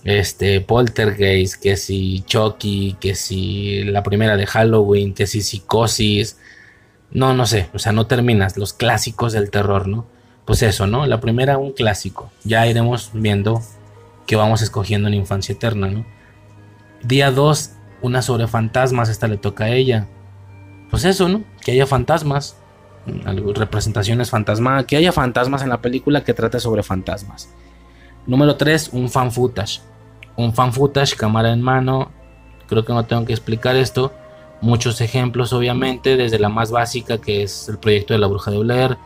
este Poltergeist, que si Chucky, que si la primera de Halloween, que si Psicosis, no, no sé, o sea, no terminas los clásicos del terror, ¿no? Pues eso, ¿no? La primera, un clásico. Ya iremos viendo que vamos escogiendo en Infancia Eterna, ¿no? Día 2, una sobre fantasmas, esta le toca a ella. Pues eso, ¿no? Que haya fantasmas, representaciones fantasma, que haya fantasmas en la película que trate sobre fantasmas. Número 3, un fan footage. Un fan footage, cámara en mano. Creo que no tengo que explicar esto muchos ejemplos, obviamente, desde la más básica que es el proyecto de la bruja de Blair.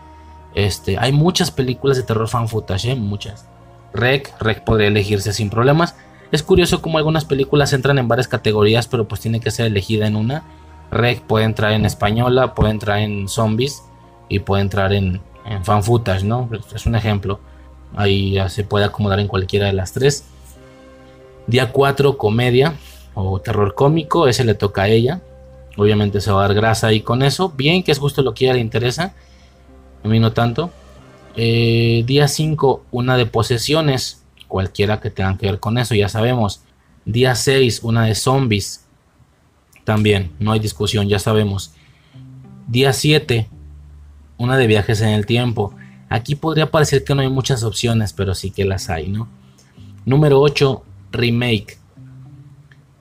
Este, hay muchas películas de terror fan footage, ¿eh? muchas. Rec, Rec podría elegirse sin problemas. Es curioso como algunas películas entran en varias categorías, pero pues tiene que ser elegida en una. Rec puede entrar en española, puede entrar en zombies y puede entrar en, en fan footage, ¿no? Es un ejemplo. Ahí se puede acomodar en cualquiera de las tres. Día 4, comedia o terror cómico, ese le toca a ella. Obviamente se va a dar grasa ahí con eso. Bien, que es justo lo que a le interesa. A mí no tanto. Eh, día 5, una de posesiones. Cualquiera que tenga que ver con eso, ya sabemos. Día 6, una de zombies. También, no hay discusión, ya sabemos. Día 7, una de viajes en el tiempo. Aquí podría parecer que no hay muchas opciones, pero sí que las hay, ¿no? Número 8, remake.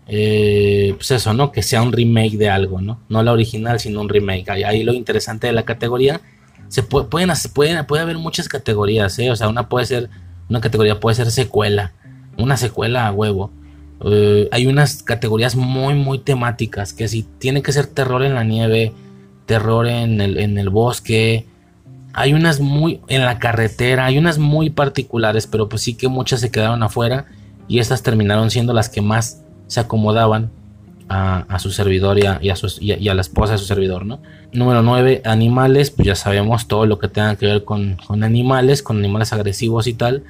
Eh, pues eso, ¿no? Que sea un remake de algo, ¿no? No la original, sino un remake. Ahí, lo interesante de la categoría. Se pueden, pueden, puede haber muchas categorías, ¿eh? O sea, una puede ser, una categoría puede ser secuela, una secuela a huevo. Eh, hay unas categorías muy, muy temáticas, que si tiene que ser terror en la nieve, terror en el, en el bosque, hay unas muy en la carretera, hay unas muy particulares, pero pues sí que muchas se quedaron afuera y estas terminaron siendo las que más se acomodaban a, su servidor y a, y, a la esposa de su servidor, ¿no? Número 9, animales, pues ya sabemos todo lo que tenga que ver con, animales, con animales agresivos y tal.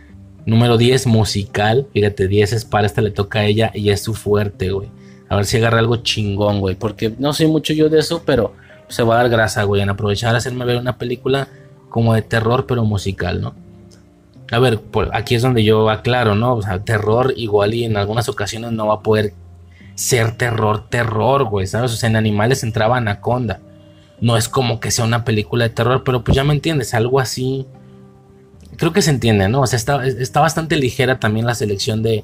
Número 10, musical, fíjate, 10 es para esta le toca a ella y es su fuerte, güey. A ver si agarra algo chingón, güey, porque no sé mucho yo de eso, pero se va a dar grasa, güey, en aprovechar a hacerme ver una película como de terror, pero musical, ¿no? A ver, aquí es donde yo aclaro, ¿no? O sea, terror igual y en algunas ocasiones no va a poder ser terror, terror, güey, ¿sabes? O sea, en animales entraba Anaconda. No es como que sea una película de terror, pero pues ya me entiendes, algo así. Creo que se entiende, ¿no? O sea, está, está bastante ligera también la selección de,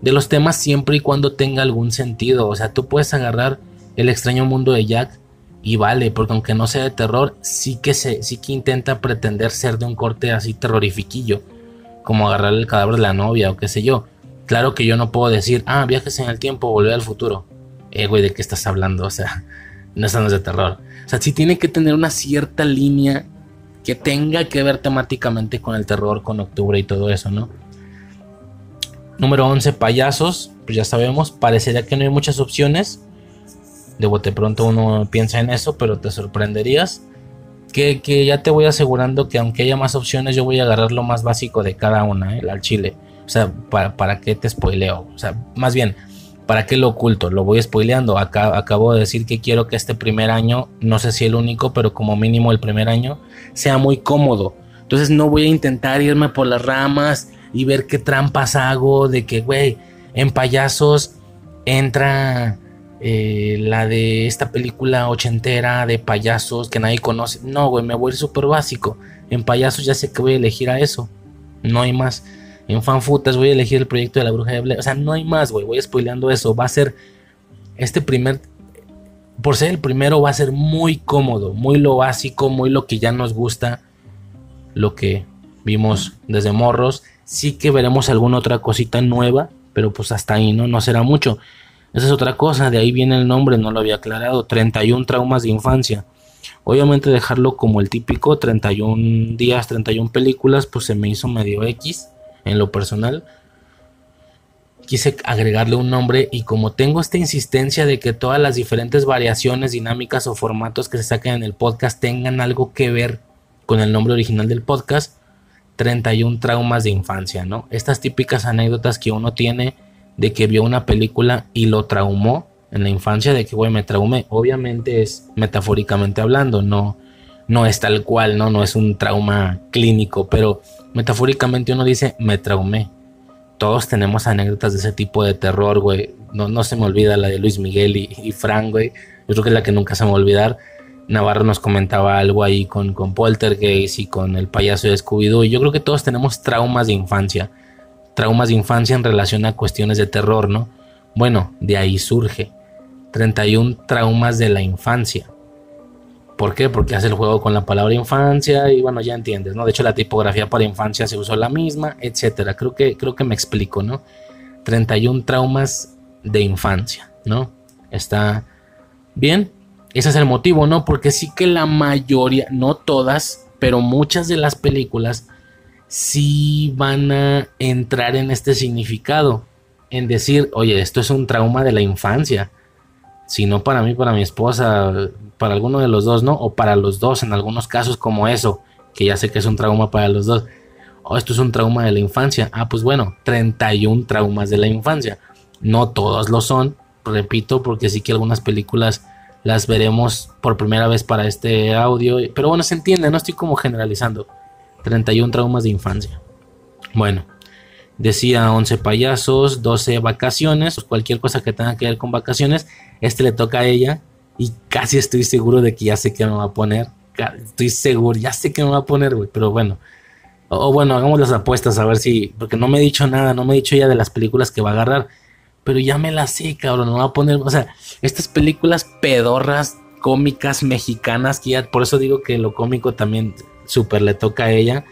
de los temas siempre y cuando tenga algún sentido. O sea, tú puedes agarrar el extraño mundo de Jack y vale, porque aunque no sea de terror, sí que, se, sí que intenta pretender ser de un corte así terrorifiquillo, como agarrar el cadáver de la novia o qué sé yo. Claro que yo no puedo decir, ah, viajes en el tiempo, volver al futuro. Eh, güey, ¿de qué estás hablando? O sea, no estamos de terror. O sea, sí tiene que tener una cierta línea que tenga que ver temáticamente con el terror, con octubre y todo eso, ¿no? Número 11, payasos. Pues ya sabemos, parecería que no hay muchas opciones. De bote pronto uno piensa en eso, pero te sorprenderías. Que, ya te voy asegurando que aunque haya más opciones, yo voy a agarrar lo más básico de cada una, el ¿eh? al chile. O sea, ¿para, ¿para qué te spoileo? O sea, más bien, ¿para qué lo oculto? Lo voy spoileando. Acabo de decir que quiero que este primer año, no sé si el único, pero como mínimo el primer año, sea muy cómodo. Entonces no voy a intentar irme por las ramas y ver qué trampas hago de que, güey, en payasos entra eh, la de esta película ochentera de payasos que nadie conoce. No, güey, me voy a ir súper básico. En payasos ya sé que voy a elegir a eso. No hay más. En fanfutas voy a elegir el proyecto de la bruja de Blair. O sea, no hay más, güey. Voy spoileando eso. Va a ser este primer. Por ser el primero, va a ser muy cómodo. Muy lo básico, muy lo que ya nos gusta. Lo que vimos desde morros. Sí que veremos alguna otra cosita nueva. Pero pues hasta ahí, ¿no? No será mucho. Esa es otra cosa, de ahí viene el nombre, no lo había aclarado. 31 traumas de infancia. Obviamente dejarlo como el típico 31 días, 31 películas, pues se me hizo medio X en lo personal. Quise agregarle un nombre y como tengo esta insistencia de que todas las diferentes variaciones, dinámicas o formatos que se saquen en el podcast tengan algo que ver con el nombre original del podcast, 31 traumas de infancia, ¿no? Estas típicas anécdotas que uno tiene de que vio una película y lo traumó en la infancia, de que, güey, me traumé. Obviamente es metafóricamente hablando, no, no es tal cual, ¿no? No es un trauma clínico, pero metafóricamente uno dice, me traumé. Todos tenemos anécdotas de ese tipo de terror, güey. No, no se me olvida la de Luis Miguel y, y Frank, güey. Yo creo que es la que nunca se me va a olvidar. Navarro nos comentaba algo ahí con, con Poltergeist y con el payaso de Scooby-Doo. Y yo creo que todos tenemos traumas de infancia traumas de infancia en relación a cuestiones de terror, ¿no? Bueno, de ahí surge 31 traumas de la infancia. ¿Por qué? Porque hace el juego con la palabra infancia y bueno, ya entiendes, ¿no? De hecho, la tipografía para infancia se usó la misma, etcétera. Creo que, creo que me explico, ¿no? 31 traumas de infancia, ¿no? Está bien. Ese es el motivo, ¿no? Porque sí que la mayoría, no todas, pero muchas de las películas si van a entrar en este significado, en decir, oye, esto es un trauma de la infancia, si no para mí, para mi esposa, para alguno de los dos, ¿no? O para los dos, en algunos casos como eso, que ya sé que es un trauma para los dos. O esto es un trauma de la infancia. Ah, pues bueno, 31 traumas de la infancia. No todos lo son, repito, porque sí que algunas películas las veremos por primera vez para este audio. Pero bueno, se entiende, no estoy como generalizando. 31 traumas de infancia. Bueno, decía 11 payasos, 12 vacaciones, pues cualquier cosa que tenga que ver con vacaciones, este le toca a ella y casi estoy seguro de que ya sé que me va a poner. Estoy seguro, ya sé que me va a poner, güey, pero bueno. O, bueno, hagamos las apuestas a ver si, porque no me he dicho nada, no me he dicho ya de las películas que va a agarrar, pero ya me las sé, cabrón, me va a poner, o sea, estas películas pedorras, cómicas, mexicanas, que ya, por eso digo que lo cómico también súper le toca a ella.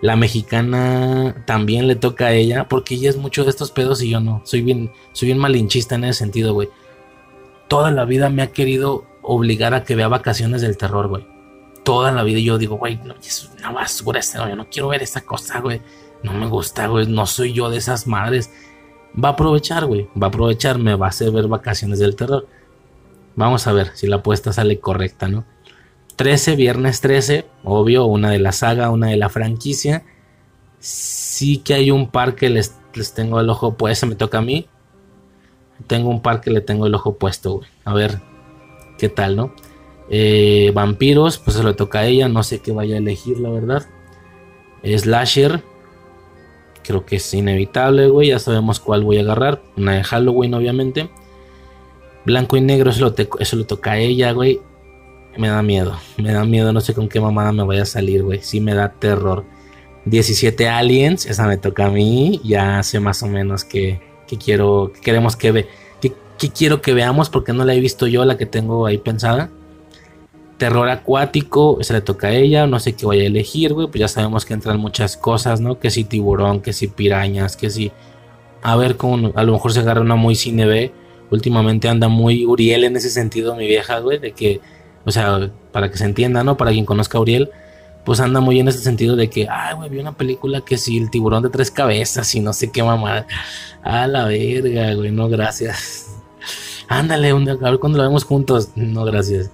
La mexicana también le toca a ella, porque ella es mucho de estos pedos y yo no. Soy bien, soy bien malinchista en ese sentido, güey. Toda la vida me ha querido obligar a que vea vacaciones del terror, güey. Toda la vida yo digo, güey, no, es una basura este, yo no quiero ver esa cosa, güey. No me gusta, güey, no soy yo de esas madres. Va a aprovechar, güey, va a aprovechar, me va a hacer ver vacaciones del terror. Vamos a ver si la apuesta sale correcta, ¿no? 13, viernes 13, obvio, una de la saga, una de la franquicia. Sí que hay un par que les, les tengo el ojo puesto, me toca a mí. Tengo un par que le tengo el ojo puesto, güey. A ver qué tal, ¿no? Eh, vampiros, pues se lo toca a ella, no sé qué vaya a elegir, la verdad. Slasher, creo que es inevitable, güey, ya sabemos cuál voy a agarrar. Una de Halloween, obviamente. Blanco y negro, eso lo, eso lo toca a ella, güey. Me da miedo, me da miedo, no sé con qué mamada me vaya a salir, güey. Sí me da terror. 17 Aliens, esa me toca a mí. Ya sé más o menos que, quiero, que queremos que ve, que, quiero que veamos porque no la he visto yo, la que tengo ahí pensada. Terror acuático, esa le toca a ella, no sé qué voy a elegir, güey. Pues ya sabemos que entran muchas cosas, ¿no? Que si tiburón, que si pirañas, que si. A ver cómo, a lo mejor se agarra una muy cine B. Últimamente anda muy Uriel en ese sentido, mi vieja, güey, de que, o sea, para que se entienda, ¿no? Para quien conozca a Uriel, pues anda muy en ese sentido de que, ay, güey, vi una película que si el tiburón de tres cabezas y no sé qué mamá. A la verga, güey, no, gracias. Ándale, a ver cuando lo vemos juntos. No, gracias.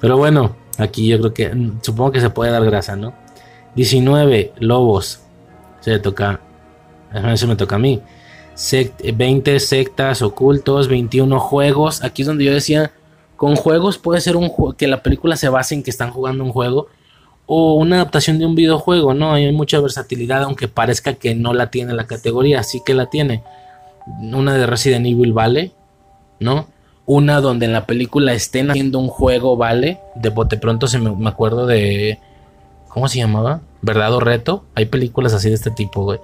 Pero bueno, aquí yo creo que, mm, supongo que se puede dar grasa, ¿no? 19, lobos. Se toca, eso me toca a mí. 20 sectas ocultos, 21 juegos. Aquí es donde yo decía, con juegos puede ser un que la película se base en que están jugando un juego o una adaptación de un videojuego, ¿no? Hay mucha versatilidad, aunque parezca que no la tiene la categoría, sí que la tiene. Una de Resident Evil vale, ¿no? Una donde en la película estén haciendo un juego vale. De bote pronto se me, acuerdo de. ¿Cómo se llamaba? ¿Verdad o reto? Hay películas así de este tipo, güey.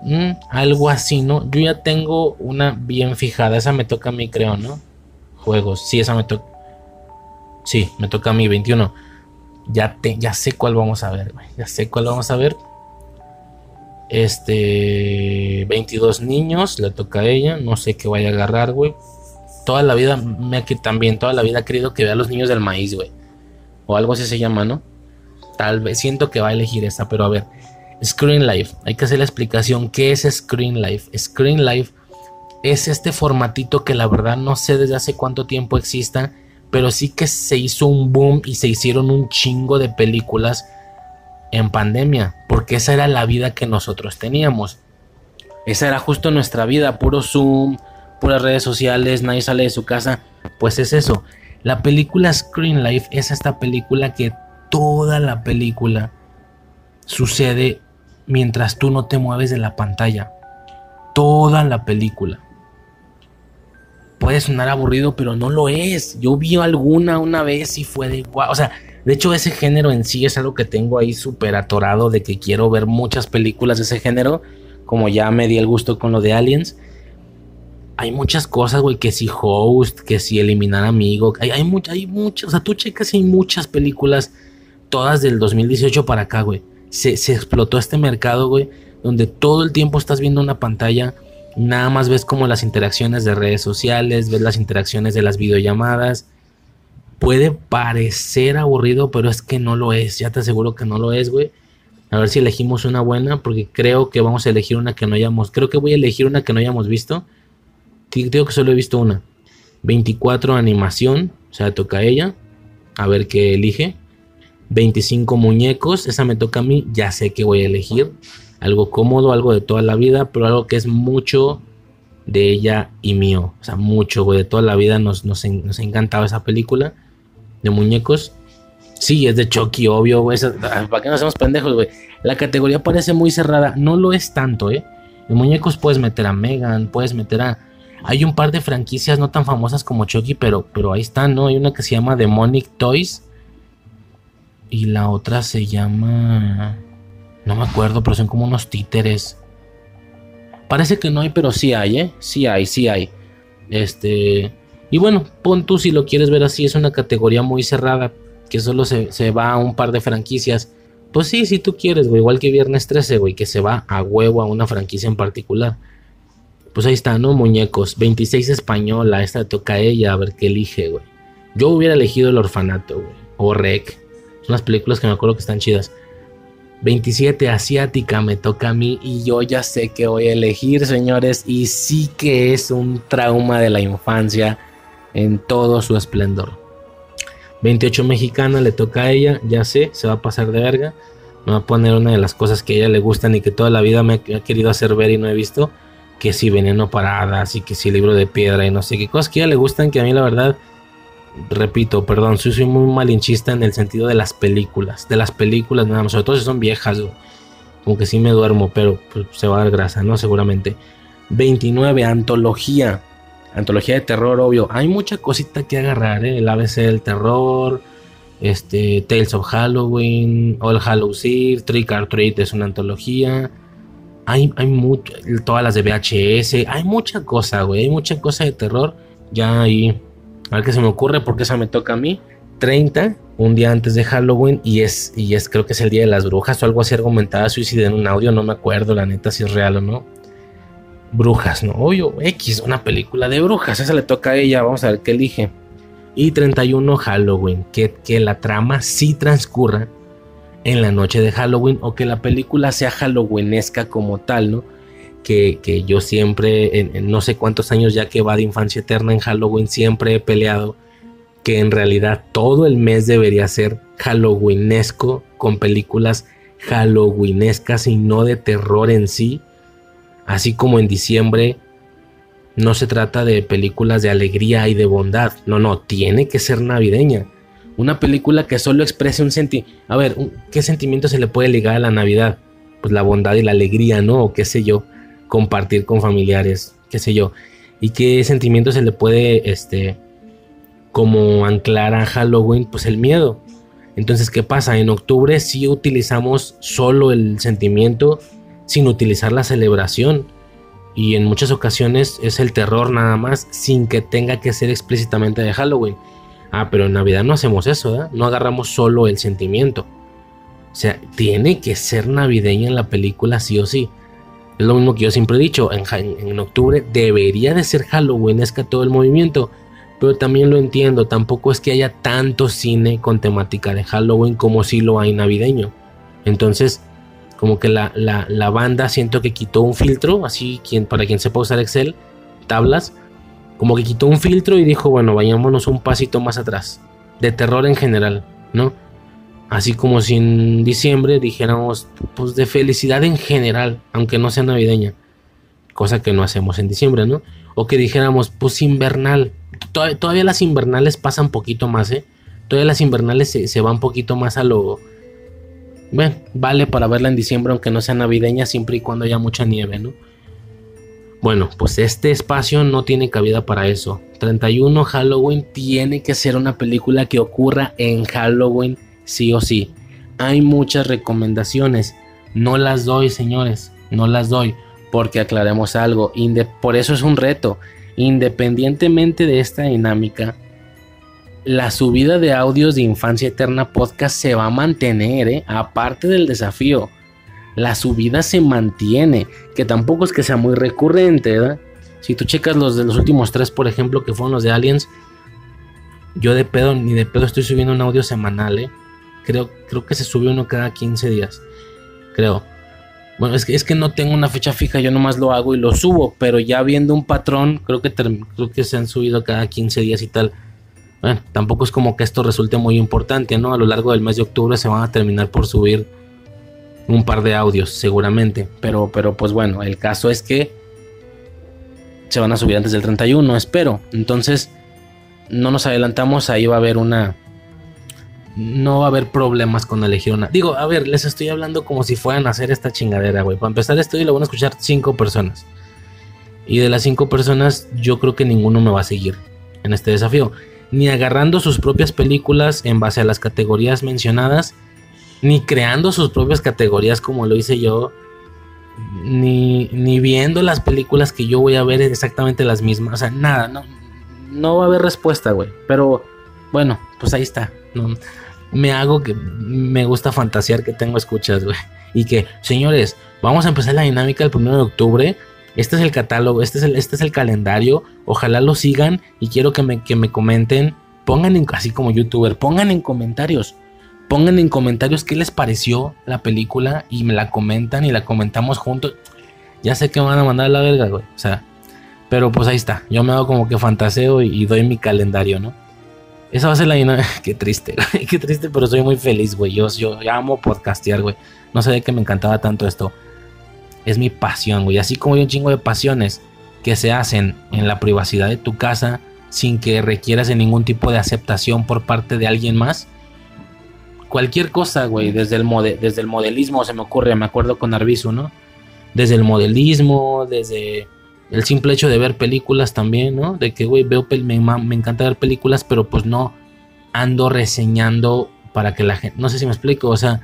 Mm, algo así, ¿no? Yo ya tengo una bien fijada. Esa me toca a mí, creo, ¿no? Juegos. Sí, esa me toca. Sí, me toca a mí, 21 ya, te, ya sé cuál vamos a ver, Ya sé cuál vamos a ver. Este. 22 niños, le toca a ella. No sé qué vaya a agarrar, güey. Toda la vida, me también, toda la vida ha querido que vea a los niños del maíz, güey. O algo así se llama, ¿no? Tal vez, siento que va a elegir esta, pero a ver. Screen Life, hay que hacer la explicación. ¿Qué es Screen Life? Screen Life es este formatito que la verdad no sé desde hace cuánto tiempo exista pero sí que se hizo un boom y se hicieron un chingo de películas en pandemia, porque esa era la vida que nosotros teníamos. Esa era justo nuestra vida, puro Zoom, puras redes sociales, nadie sale de su casa. Pues es eso. La película Screen Life es esta película que toda la película sucede mientras tú no te mueves de la pantalla. Toda la película puede sonar aburrido, pero no lo es. Yo vi alguna una vez y fue de guau. O sea, de hecho, ese género en sí es algo que tengo ahí súper atorado de que quiero ver muchas películas de ese género. Como ya me di el gusto con lo de Aliens. Hay muchas cosas, güey, que si host, que si eliminar amigo. Hay, hay, hay muchas, o sea, tú checas hay muchas películas, todas del 2018 para acá, güey. Se, se explotó este mercado, güey, donde todo el tiempo estás viendo una pantalla Nada más ves como las interacciones de redes sociales, ves las interacciones de las videollamadas. Puede parecer aburrido, pero es que no lo es. Ya te aseguro que no lo es, güey. A ver si elegimos una buena, porque creo que vamos a elegir una que no hayamos. Creo que voy a elegir una que no hayamos visto. Creo que solo he visto una. 24 animación, o sea, toca a ella. A ver qué elige. 25 muñecos, esa me toca a mí. Ya sé que voy a elegir algo cómodo, algo de toda la vida, pero algo que es mucho de ella y mío. O sea, mucho, güey, de toda la vida nos, nos, ha encantado esa película de muñecos. Sí, es de Chucky, obvio, güey. ¿Para qué nos hacemos pendejos, güey? La categoría parece muy cerrada. No lo es tanto, ¿eh? De muñecos puedes meter a Megan, puedes meter a... Hay un par de franquicias no tan famosas como Chucky, pero, pero ahí están, ¿no? Hay una que se llama Demonic Toys. Y la otra se llama... No me acuerdo, pero son como unos títeres. Parece que no hay, pero sí hay, ¿eh? Sí hay, sí hay. Este. Y bueno, pon tú si lo quieres ver así, es una categoría muy cerrada, que solo se, va a un par de franquicias. Pues sí, si tú quieres, güey, igual que Viernes 13, güey, que se va a huevo a una franquicia en particular. Pues ahí está, ¿no? Muñecos. 26 española, esta toca a ella, a ver qué elige, güey. Yo hubiera elegido El Orfanato, güey. O Rec. Son las películas que me acuerdo que están chidas. 27 asiática me toca a mí y yo ya sé que voy a elegir, señores, y sí que es un trauma de la infancia en todo su esplendor. 28 mexicana le toca a ella, ya sé, se va a pasar de verga. Me va a poner una de las cosas que a ella le gustan y que toda la vida me ha querido hacer ver y no he visto. Que si veneno paradas y que si libro de piedra y no sé qué cosas que a ella le gustan que a mí la verdad repito, perdón, soy, soy muy malinchista en el sentido de las películas. De las películas, nada más, sobre todo si son viejas, como que sí me duermo, pero pues, se va a dar grasa, ¿no? Seguramente. 29, antología. Antología de terror, obvio. Hay mucha cosita que agarrar, ¿eh? El ABC del terror, este, Tales of Halloween, All Hallows Eve, Trick or Treat es una antología. Hay, hay mucho, todas las de VHS, hay mucha cosa, güey, hay mucha cosa de terror. Ya ahí, a ver qué se me ocurre, porque esa me toca a mí. 30, un día antes de Halloween, y es, y es creo que es el día de las brujas o algo así argumentada, suicida en un audio, no me acuerdo la neta si es real o no. Brujas, ¿no? Obvio, X, una película de brujas, esa le toca a ella, vamos a ver qué elige. Y 31 Halloween, que, que la trama sí transcurra en la noche de Halloween o que la película sea halloweenesca como tal, ¿no? Que, que yo siempre, en, no sé cuántos años ya que va de infancia eterna en Halloween, siempre he peleado que en realidad todo el mes debería ser halloweenesco con películas halloweenescas y no de terror en sí Así como en diciembre no se trata de películas de alegría y de bondad. No, no, tiene que ser navideña. Una película que solo exprese un sentimiento. A ver, ¿qué sentimiento se le puede ligar a la Navidad? Pues la bondad y la alegría, ¿no? O qué sé yo, compartir con familiares, qué sé yo. ¿Y qué sentimiento se le puede, este, como anclar a Halloween? Pues el miedo. Entonces, ¿qué pasa? En octubre sí utilizamos solo el sentimiento sin utilizar la celebración. Y en muchas ocasiones es el terror nada más, sin que tenga que ser explícitamente de Halloween. Ah, pero en Navidad no hacemos eso, no agarramos solo el sentimiento. O sea, tiene que ser navideña en la película sí o sí. Es lo mismo que yo siempre he dicho, en, octubre debería de ser Halloween, es que todo el movimiento. Pero también lo entiendo, tampoco es que haya tanto cine con temática de Halloween como si lo hay navideño. Entonces, como que la, la, banda siento que quitó un filtro, así quien, para quien sepa usar Excel, tablas, como que quitó un filtro y dijo, bueno, vayámonos un pasito más atrás, de terror en general, ¿no? Así como si en diciembre dijéramos, pues de felicidad en general, aunque no sea navideña, cosa que no hacemos en diciembre, ¿no? O que dijéramos, pues invernal, todavía, las invernales pasan poquito más, ¿eh? Todavía las invernales se, se van un poquito más a lo bueno, vale para verla en diciembre aunque no sea navideña siempre y cuando haya mucha nieve, ¿no? Bueno, pues este espacio no tiene cabida para eso. 31 Halloween tiene que ser una película que ocurra en Halloween sí o sí. Hay muchas recomendaciones. No las doy, señores. No las doy. Porque aclaremos algo. por eso es un reto. Independientemente de esta dinámica, la subida de audios de Infancia Eterna Podcast se va a mantener, ¿eh? aparte del desafío. La subida se mantiene, que tampoco es que sea muy recurrente, ¿verdad? Si tú checas los de los últimos tres, por ejemplo, que fueron los de Aliens, yo de pedo, ni de pedo estoy subiendo un audio semanal, ¿eh? Creo, creo que se sube uno cada 15 días, creo. Bueno, es que, es que no tengo una fecha fija, yo nomás lo hago y lo subo, pero ya viendo un patrón, creo que, creo que se han subido cada 15 días y tal. Bueno, tampoco es como que esto resulte muy importante, ¿no? A lo largo del mes de octubre se van a terminar por subir un par de audios, seguramente. Pero, pero pues bueno, el caso es que se van a subir antes del 31, espero. Entonces, no nos adelantamos, ahí va a haber una... No va a haber problemas con elegir una... Digo, a ver, les estoy hablando como si fueran a hacer esta chingadera, güey. Para empezar esto y lo van a escuchar cinco personas. Y de las cinco personas, yo creo que ninguno me va a seguir en este desafío ni agarrando sus propias películas en base a las categorías mencionadas, ni creando sus propias categorías como lo hice yo, ni, ni viendo las películas que yo voy a ver exactamente las mismas. O sea, nada, no, no va a haber respuesta, güey. Pero bueno, pues ahí está. No, me hago que me gusta fantasear que tengo escuchas, güey. Y que, señores, vamos a empezar la dinámica el 1 de octubre este es el catálogo, este es el, este es el calendario, ojalá lo sigan y quiero que me, que me comenten, pongan en, así como youtuber, pongan en comentarios, pongan en comentarios qué les pareció la película y me la comentan y la comentamos juntos. Ya sé que me van a mandar a la verga, güey. O sea, pero pues ahí está. Yo me hago como que fantaseo y, doy mi calendario, ¿no? Esa va a ser la dinámica. Qué triste. Qué triste, pero soy muy feliz, güey. Yo, yo, yo amo podcastear, güey. No sé de qué me encantaba tanto esto es mi pasión, güey. Así como hay un chingo de pasiones que se hacen en la privacidad de tu casa sin que requieras de ningún tipo de aceptación por parte de alguien más. Cualquier cosa, güey, desde el, desde el modelismo se me ocurre, me acuerdo con Arbizu, ¿no? Desde el modelismo, desde El simple hecho de ver películas también, ¿no? De que, güey, veo, me, me encanta ver películas, pero pues no ando reseñando para que la gente, no sé si me explico, o sea,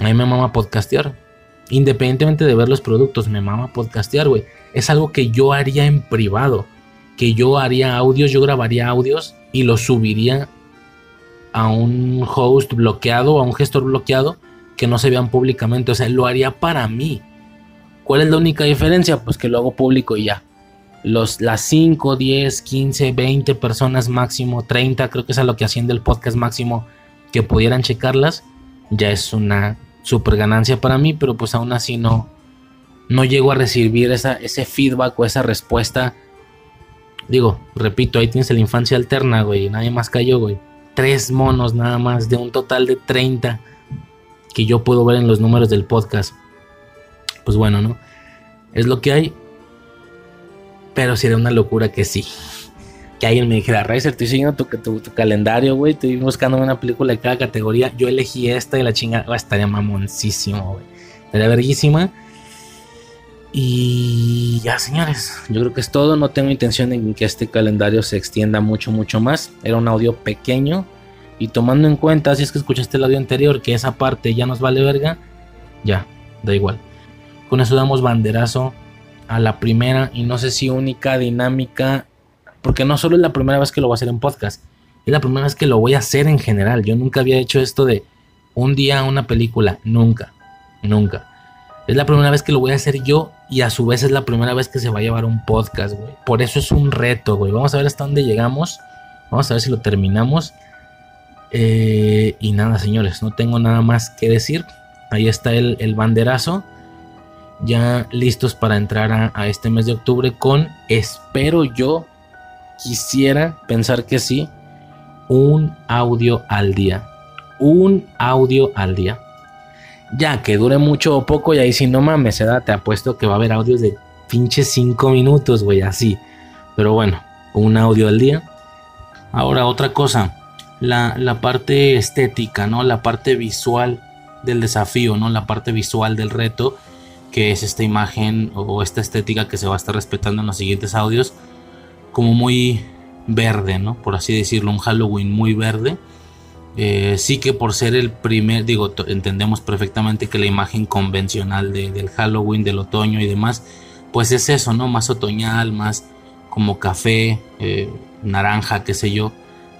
a mí me mama podcastear. Independientemente de ver los productos, me mama podcastear, güey. Es algo que yo haría en privado. Que yo haría audios, yo grabaría audios y los subiría a un host bloqueado, a un gestor bloqueado, que no se vean públicamente. O sea, lo haría para mí. ¿Cuál es la única diferencia? Pues que lo hago público y ya. Los, las 5, 10, 15, 20 personas máximo, 30, creo que es a lo que asciende el podcast máximo, que pudieran checarlas, ya es una super ganancia para mí, pero pues aún así no, no llego a recibir esa, ese feedback o esa respuesta. Digo, repito, ahí tienes la infancia alterna, güey, nadie más cayó, güey. Tres monos nada más, de un total de 30 que yo puedo ver en los números del podcast. Pues bueno, ¿no? Es lo que hay. Pero sería una locura que sí que alguien me dijera, Riser, estoy siguiendo tu, tu, calendario, güey, estoy buscando una película de cada categoría, yo elegí esta y la chingada, estaría mamoncísimo, güey, estaría verguísima. Y ya, señores, yo creo que es todo. No tengo intención de que este calendario se extienda mucho, mucho más. Era un audio pequeño. Y tomando en cuenta, si es que escuchaste el audio anterior, que esa parte ya nos vale verga, ya, da igual. Con eso damos banderazo a la primera y no sé si única dinámica porque no solo es la primera vez que lo voy a hacer en podcast, es la primera vez que lo voy a hacer en general. Yo nunca había hecho esto de un día una película, nunca, nunca. Es la primera vez que lo voy a hacer yo y a su vez es la primera vez que se va a llevar un podcast, güey. Por eso es un reto, güey. Vamos a ver hasta dónde llegamos. Vamos a ver si lo terminamos. Eh, y nada, señores, no tengo nada más que decir. Ahí está el, banderazo. Ya listos para entrar a este mes de octubre con, espero yo, quisiera pensar que sí, un audio al día. Un audio al día. Ya que dure mucho o poco, y ahí si no mames, ¿eh? te apuesto que va a haber audios de pinche 5 minutos, güey, así. Pero bueno, un audio al día. Ahora, otra cosa, la, la, parte estética, ¿no? La parte visual del desafío, ¿no? La parte visual del reto, que es esta imagen o esta estética que se va a estar respetando en los siguientes audios como muy verde, ¿no? Por así decirlo, un Halloween muy verde. Eh, sí que por ser el primer, digo, entendemos perfectamente que la imagen convencional del Halloween, del otoño y demás, pues es eso, ¿no? Más otoñal, más como café, eh, naranja, qué sé yo.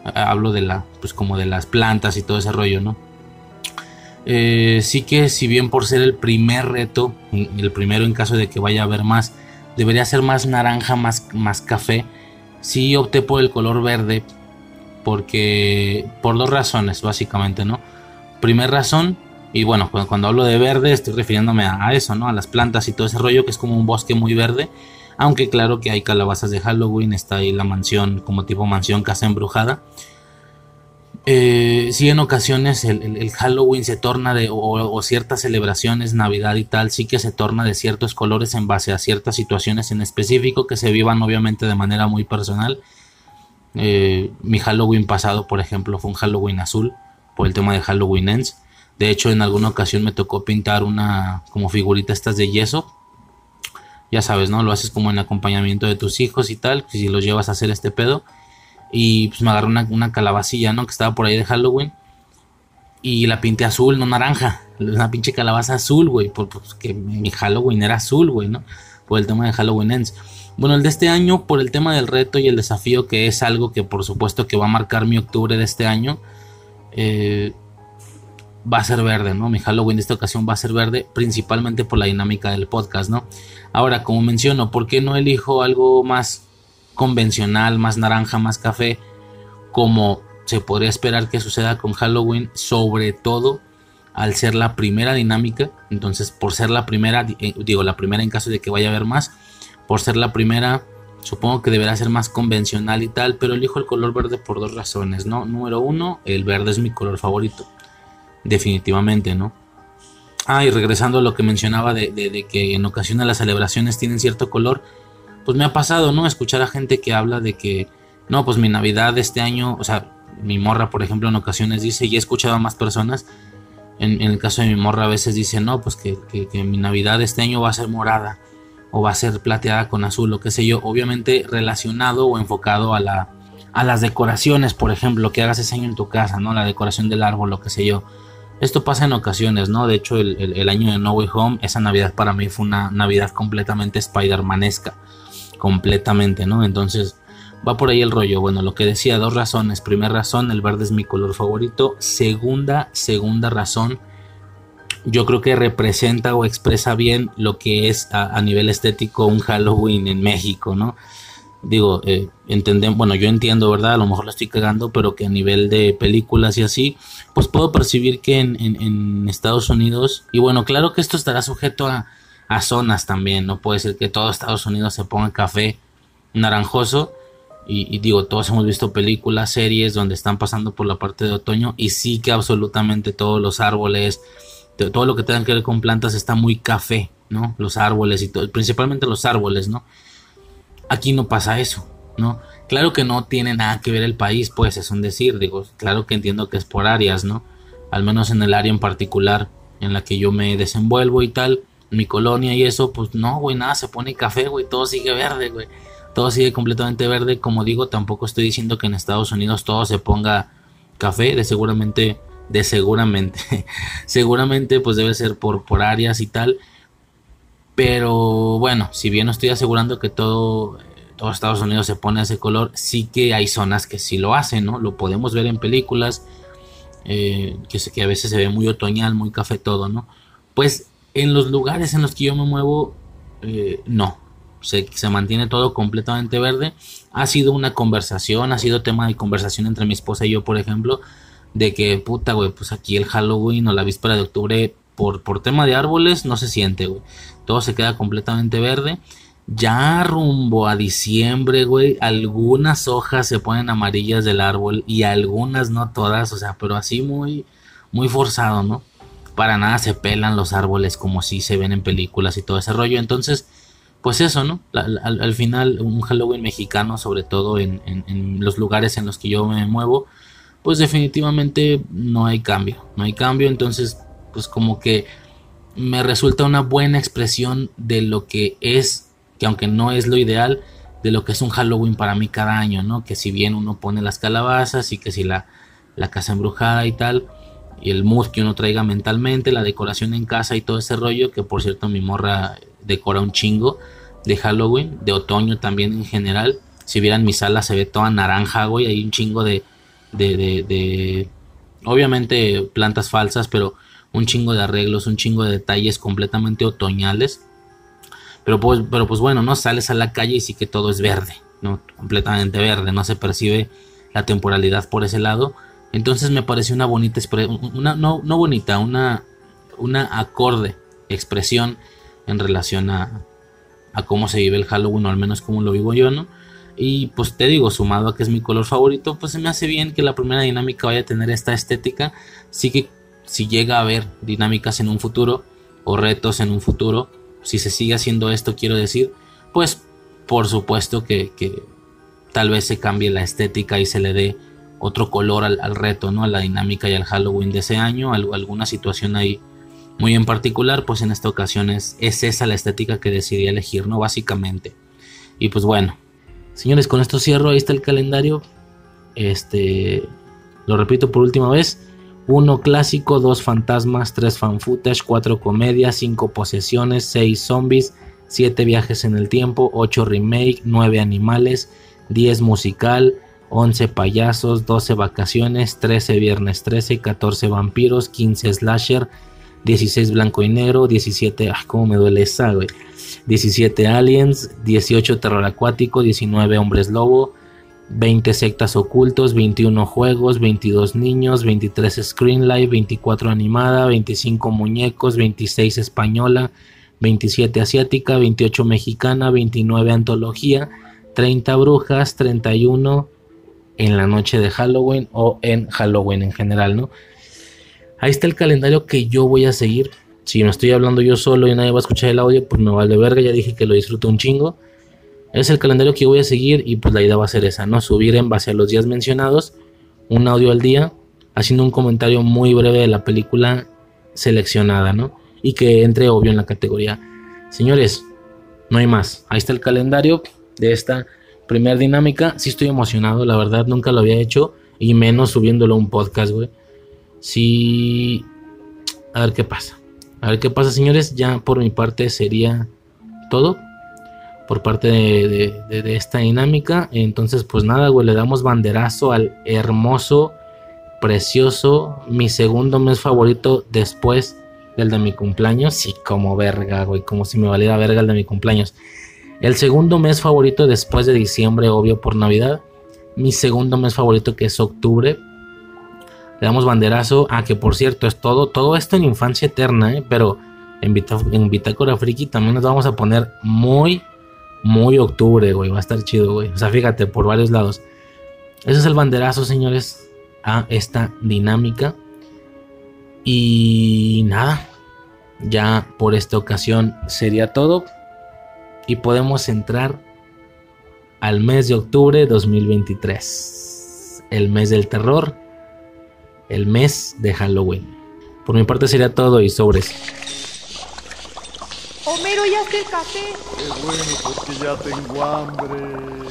Hablo de la, pues como de las plantas y todo ese rollo, ¿no? Eh, sí que si bien por ser el primer reto, el primero en caso de que vaya a haber más, debería ser más naranja, más, más café sí opté por el color verde porque por dos razones básicamente, ¿no? Primer razón, y bueno, cuando, hablo de verde estoy refiriéndome a, eso, ¿no? A las plantas y todo ese rollo que es como un bosque muy verde, aunque claro que hay calabazas de Halloween, está ahí la mansión como tipo mansión casa embrujada. Eh, sí, en ocasiones el, Halloween se torna de, o, ciertas celebraciones, Navidad y tal, sí que se torna de ciertos colores en base a ciertas situaciones en específico que se vivan obviamente de manera muy personal. Eh, mi Halloween pasado, por ejemplo, fue un Halloween azul por el tema de Halloween Ends. De hecho, en alguna ocasión me tocó pintar una como figurita estas de yeso. Ya sabes, ¿no? Lo haces como en acompañamiento de tus hijos y tal, si los llevas a hacer este pedo. Y pues me agarré una, calabacilla, ¿no? Que estaba por ahí de Halloween. Y la pinté azul, no naranja. Una pinche calabaza azul, güey. Porque mi Halloween era azul, güey, ¿no? Por el tema de Halloween Ends. Bueno, el de este año, por el tema del reto y el desafío, que es algo que por supuesto que va a marcar mi octubre de este año, eh, va a ser verde, ¿no? Mi Halloween de esta ocasión va a ser verde, principalmente por la dinámica del podcast, ¿no? Ahora, como menciono, ¿por qué no elijo algo más convencional, más naranja, más café, como se podría esperar que suceda con Halloween, sobre todo al ser la primera dinámica. Entonces, por ser la primera, eh, digo la primera en caso de que vaya a haber más, por ser la primera, supongo que deberá ser más convencional y tal, pero elijo el color verde por dos razones, ¿no? Número uno, el verde es mi color favorito, definitivamente, ¿no? Ah, y regresando a lo que mencionaba de, de que en ocasiones las celebraciones tienen cierto color, pues me ha pasado, ¿no? Escuchar a gente que habla de que, no, pues mi Navidad este año, o sea, mi morra, por ejemplo, en ocasiones dice, y he escuchado a más personas, en, el caso de mi morra a veces dice, no, pues que, mi Navidad este año va a ser morada, o va a ser plateada con azul o qué sé yo, obviamente relacionado o enfocado a la a las decoraciones, por ejemplo, que hagas ese año en tu casa, ¿no? La decoración del árbol, lo que sé yo. Esto pasa en ocasiones, ¿no? De hecho, el, año de No Way Home, esa Navidad para mí fue una Navidad completamente Spider-Manesca. Completamente, ¿no? Entonces, va por ahí el rollo. Bueno, lo que decía, dos razones. Primera razón, el verde es mi color favorito. Segunda, segunda razón, yo creo que representa o expresa bien lo que es a, nivel estético un Halloween en México, ¿no? Digo, eh, bueno, yo entiendo, ¿verdad? A lo mejor lo estoy cagando, pero que a nivel de películas y así, pues puedo percibir que en, Estados Unidos, y bueno, claro que esto estará sujeto a, a zonas también, no puede ser que todo Estados Unidos se ponga café naranjoso, y, digo, todos hemos visto películas, series donde están pasando por la parte de otoño y sí que absolutamente todos los árboles, todo lo que tenga que ver con plantas está muy café, ¿no? Los árboles y principalmente los árboles, ¿no? Aquí no pasa eso, ¿no? Claro que no tiene nada que ver el país, pues es un decir, digo, claro que entiendo que es por áreas, ¿no? Al menos en el área en particular en la que yo me desenvuelvo y tal, mi colonia y eso, pues no, güey, nada, se pone café, güey, todo sigue verde, güey. Todo sigue completamente verde, como digo, tampoco estoy diciendo que en Estados Unidos todo se ponga café, de seguramente de seguramente, seguramente pues debe ser por, por áreas y tal. Pero bueno, si bien no estoy asegurando que todo, todo Estados Unidos se pone ese color, sí que hay zonas que sí lo hacen, ¿no? Lo podemos ver en películas, eh, que, que a veces se ve muy otoñal, muy café todo, ¿no? Pues en los lugares en los que yo me muevo, eh, no. Se, se mantiene todo completamente verde. Ha sido una conversación, ha sido tema de conversación entre mi esposa y yo, por ejemplo, de que, puta, güey, pues aquí el Halloween o la víspera de octubre, por, por tema de árboles, no se siente, güey. Todo se queda completamente verde. Ya rumbo a diciembre, güey, algunas hojas se ponen amarillas del árbol y algunas no todas, o sea, pero así muy, muy forzado, ¿no? Para nada se pelan los árboles como si se ven en películas y todo ese rollo. Entonces, pues eso, ¿no? Al, final, un Halloween mexicano, sobre todo en, en los lugares en los que yo me muevo, pues definitivamente no hay cambio, no hay cambio, entonces pues como que me resulta una buena expresión de lo que es, que aunque no es lo ideal, de lo que es un Halloween para mí cada año, ¿no? Que si bien uno pone las calabazas y que si la, la casa embrujada y tal, el mood que uno traiga mentalmente, la decoración en casa y todo ese rollo, que por cierto mi morra decora un chingo de Halloween, de otoño también en general. Si vieran mi sala se ve toda naranja, güey, hay un chingo de, de, obviamente plantas falsas, pero un chingo de arreglos, un chingo de detalles completamente otoñales. Pero pues, pero pues bueno, no sales a la calle y sí que todo es verde, ¿no? Completamente verde, no se percibe la temporalidad por ese lado. Entonces me parece una bonita, una, no, bonita, una, una acorde expresión en relación a, a cómo se vive el Halloween, o al menos como lo vivo yo, ¿no? Y pues te digo, sumado a que es mi color favorito, pues se me hace bien que la primera dinámica vaya a tener esta estética. Sí que si llega a haber dinámicas en un futuro o retos en un futuro, si se sigue haciendo esto, quiero decir, pues por supuesto que, tal vez se cambie la estética y se le dé otro color al, reto, ¿no? A la dinámica y al Halloween de ese año, alguna situación ahí muy en particular, pues en esta ocasión es, es esa la estética que decidí elegir, ¿no? Básicamente. Y pues bueno, Señores, con esto cierro. Ahí está el calendario. Este, lo repito por última vez. Uno clásico, dos fantasmas, tres fan footage, cuatro comedias, cinco posesiones, seis zombies, siete viajes en el tiempo, ocho remake, nueve animales, diez musical, once payasos, doce vacaciones, trece viernes 13, 14 vampiros, 15 slasher, 16 blanco y negro, 17, ah, cómo me duele esa, güey. 17 aliens, 18 terror acuático, 19 hombres lobo, 20 sectas ocultos, 21 juegos, 22 niños, 23 screen live, 24 animada, 25 muñecos, 26 española, 27 asiática, 28 mexicana, 29 antología, 30 brujas, 31 en la noche de Halloween o en Halloween en general, ¿no? Ahí está el calendario que yo voy a seguir si me estoy hablando yo solo y nadie va a escuchar el audio, pues me vale verga, ya dije que lo disfruto un chingo. Es el calendario que voy a seguir y pues la idea va a ser esa, ¿no? Subir en base a los días mencionados un audio al día, haciendo un comentario muy breve de la película seleccionada, ¿no? Y que entre obvio en la categoría. Señores, no hay más. Ahí está el calendario de esta primera dinámica. Sí estoy emocionado, la verdad, nunca lo había hecho. Y menos subiéndolo a un podcast, güey. Sí. A ver qué pasa. A ver qué pasa, señores. Ya por mi parte sería todo. Por parte de, de esta dinámica. Entonces, pues nada, güey. Le damos banderazo al hermoso, precioso, mi segundo mes favorito después del de mi cumpleaños. Sí, como verga, güey. Como si me valiera verga el de mi cumpleaños. El segundo mes favorito después de diciembre, obvio, por Navidad. Mi segundo mes favorito que es octubre. Le damos banderazo. a que por cierto, es todo. Todo esto en infancia eterna, ¿eh? Pero en, en Bitácora Friki también nos vamos a poner muy, muy octubre, güey. Va a estar chido, güey. O sea, fíjate, por varios lados. Ese es el banderazo, señores, a esta dinámica. Y nada, ya por esta ocasión sería todo y podemos entrar al mes de octubre de 2023, el mes del terror, el mes de Halloween. Por mi parte sería todo y sobres. Homero, ya café. Qué bueno, porque ya tengo hambre.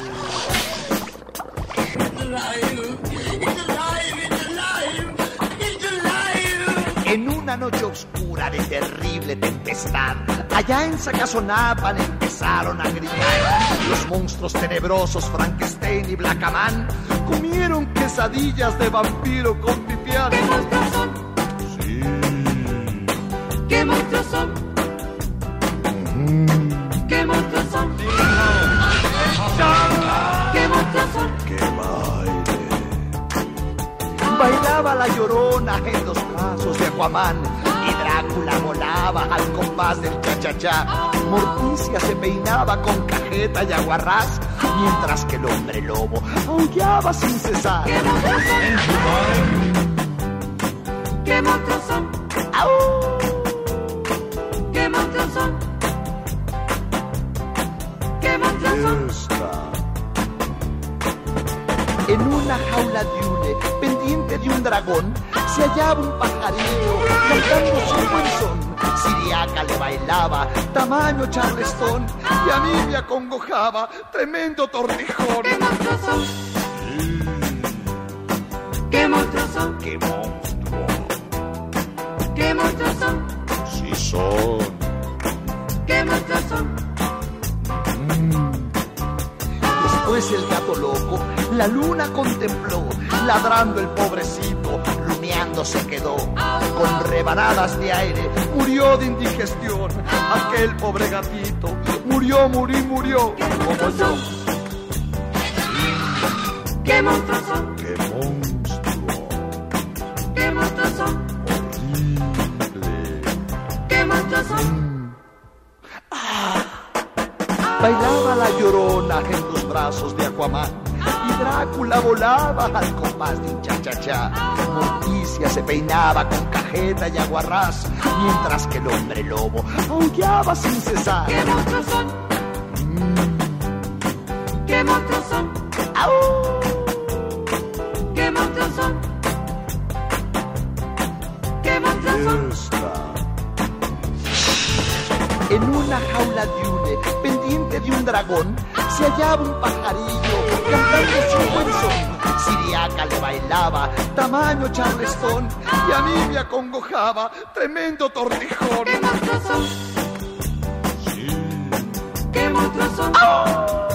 Una noche oscura de terrible tempestad, allá en Sacazonapan empezaron a gritar. Los monstruos tenebrosos Frankenstein y Blackaman comieron quesadillas de vampiro con pipián. ¿Qué monstruos son? Sí. ¿Qué monstruos son? ¿Qué monstruos son? ¿Qué monstruos son? ¡Qué baile! Bailaba la llorona en los de Aquaman y Drácula volaba al compás del cha-cha-cha. Morticia se peinaba con cajeta y aguarrás, mientras que el hombre lobo aullaba sin cesar. ¿Qué monstruos son? ¿Qué monstruos son? ¡Au! ¿Qué monstruos son? ¿Qué monstruos son? Esta. En una jaula de hule, pendiente de un dragón, se hallaba un pajarillo cantando su buen son. Siriaca le bailaba, tamaño charlestón, y a mí me acongojaba, tremendo tortijón. ¿Qué monstruos son? ¿Qué monstruos son? ¡Qué monstruo! ¿Qué monstruos son? Sí son. ¿Qué monstruos son? Después el gato loco la luna contempló, ladrando el pobrecito, se quedó. Con rebanadas de aire murió de indigestión. Aquel pobre gatito murió, murió, murió, como yo. ¿Qué monstruos son? ¡Qué monstruo! ¿Qué monstruos son? Horrible. ¿Qué monstruos son? Bailaba la llorona en los brazos de Aquaman. Drácula volaba al compás de un cha-cha-cha. Morticia se peinaba con cajeta y aguarrás, mientras que el hombre lobo aullaba sin cesar. ¿Qué monstruos son? ¿Qué monstruos son? ¡Au! ¿Qué monstruos son? ¿Qué monstruos son? Esta. En una jaula de hule, pendiente de un dragón, se hallaba un pajarillo y su buen Siriaca le bailaba, tamaño charlestón, y a mí me acongojaba, tremendo tortijón. ¡Qué monstruoso! Sí. ¡Qué monstruoso! ¡Oh!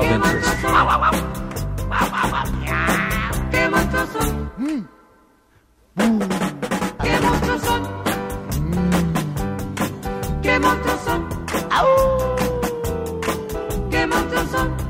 ¡Qué monstruoso! ¡Qué monstruoso! Mm. Mm. ¡Qué monstruoso! Mm. ¡Qué monstruoso! ¡Au! corazón.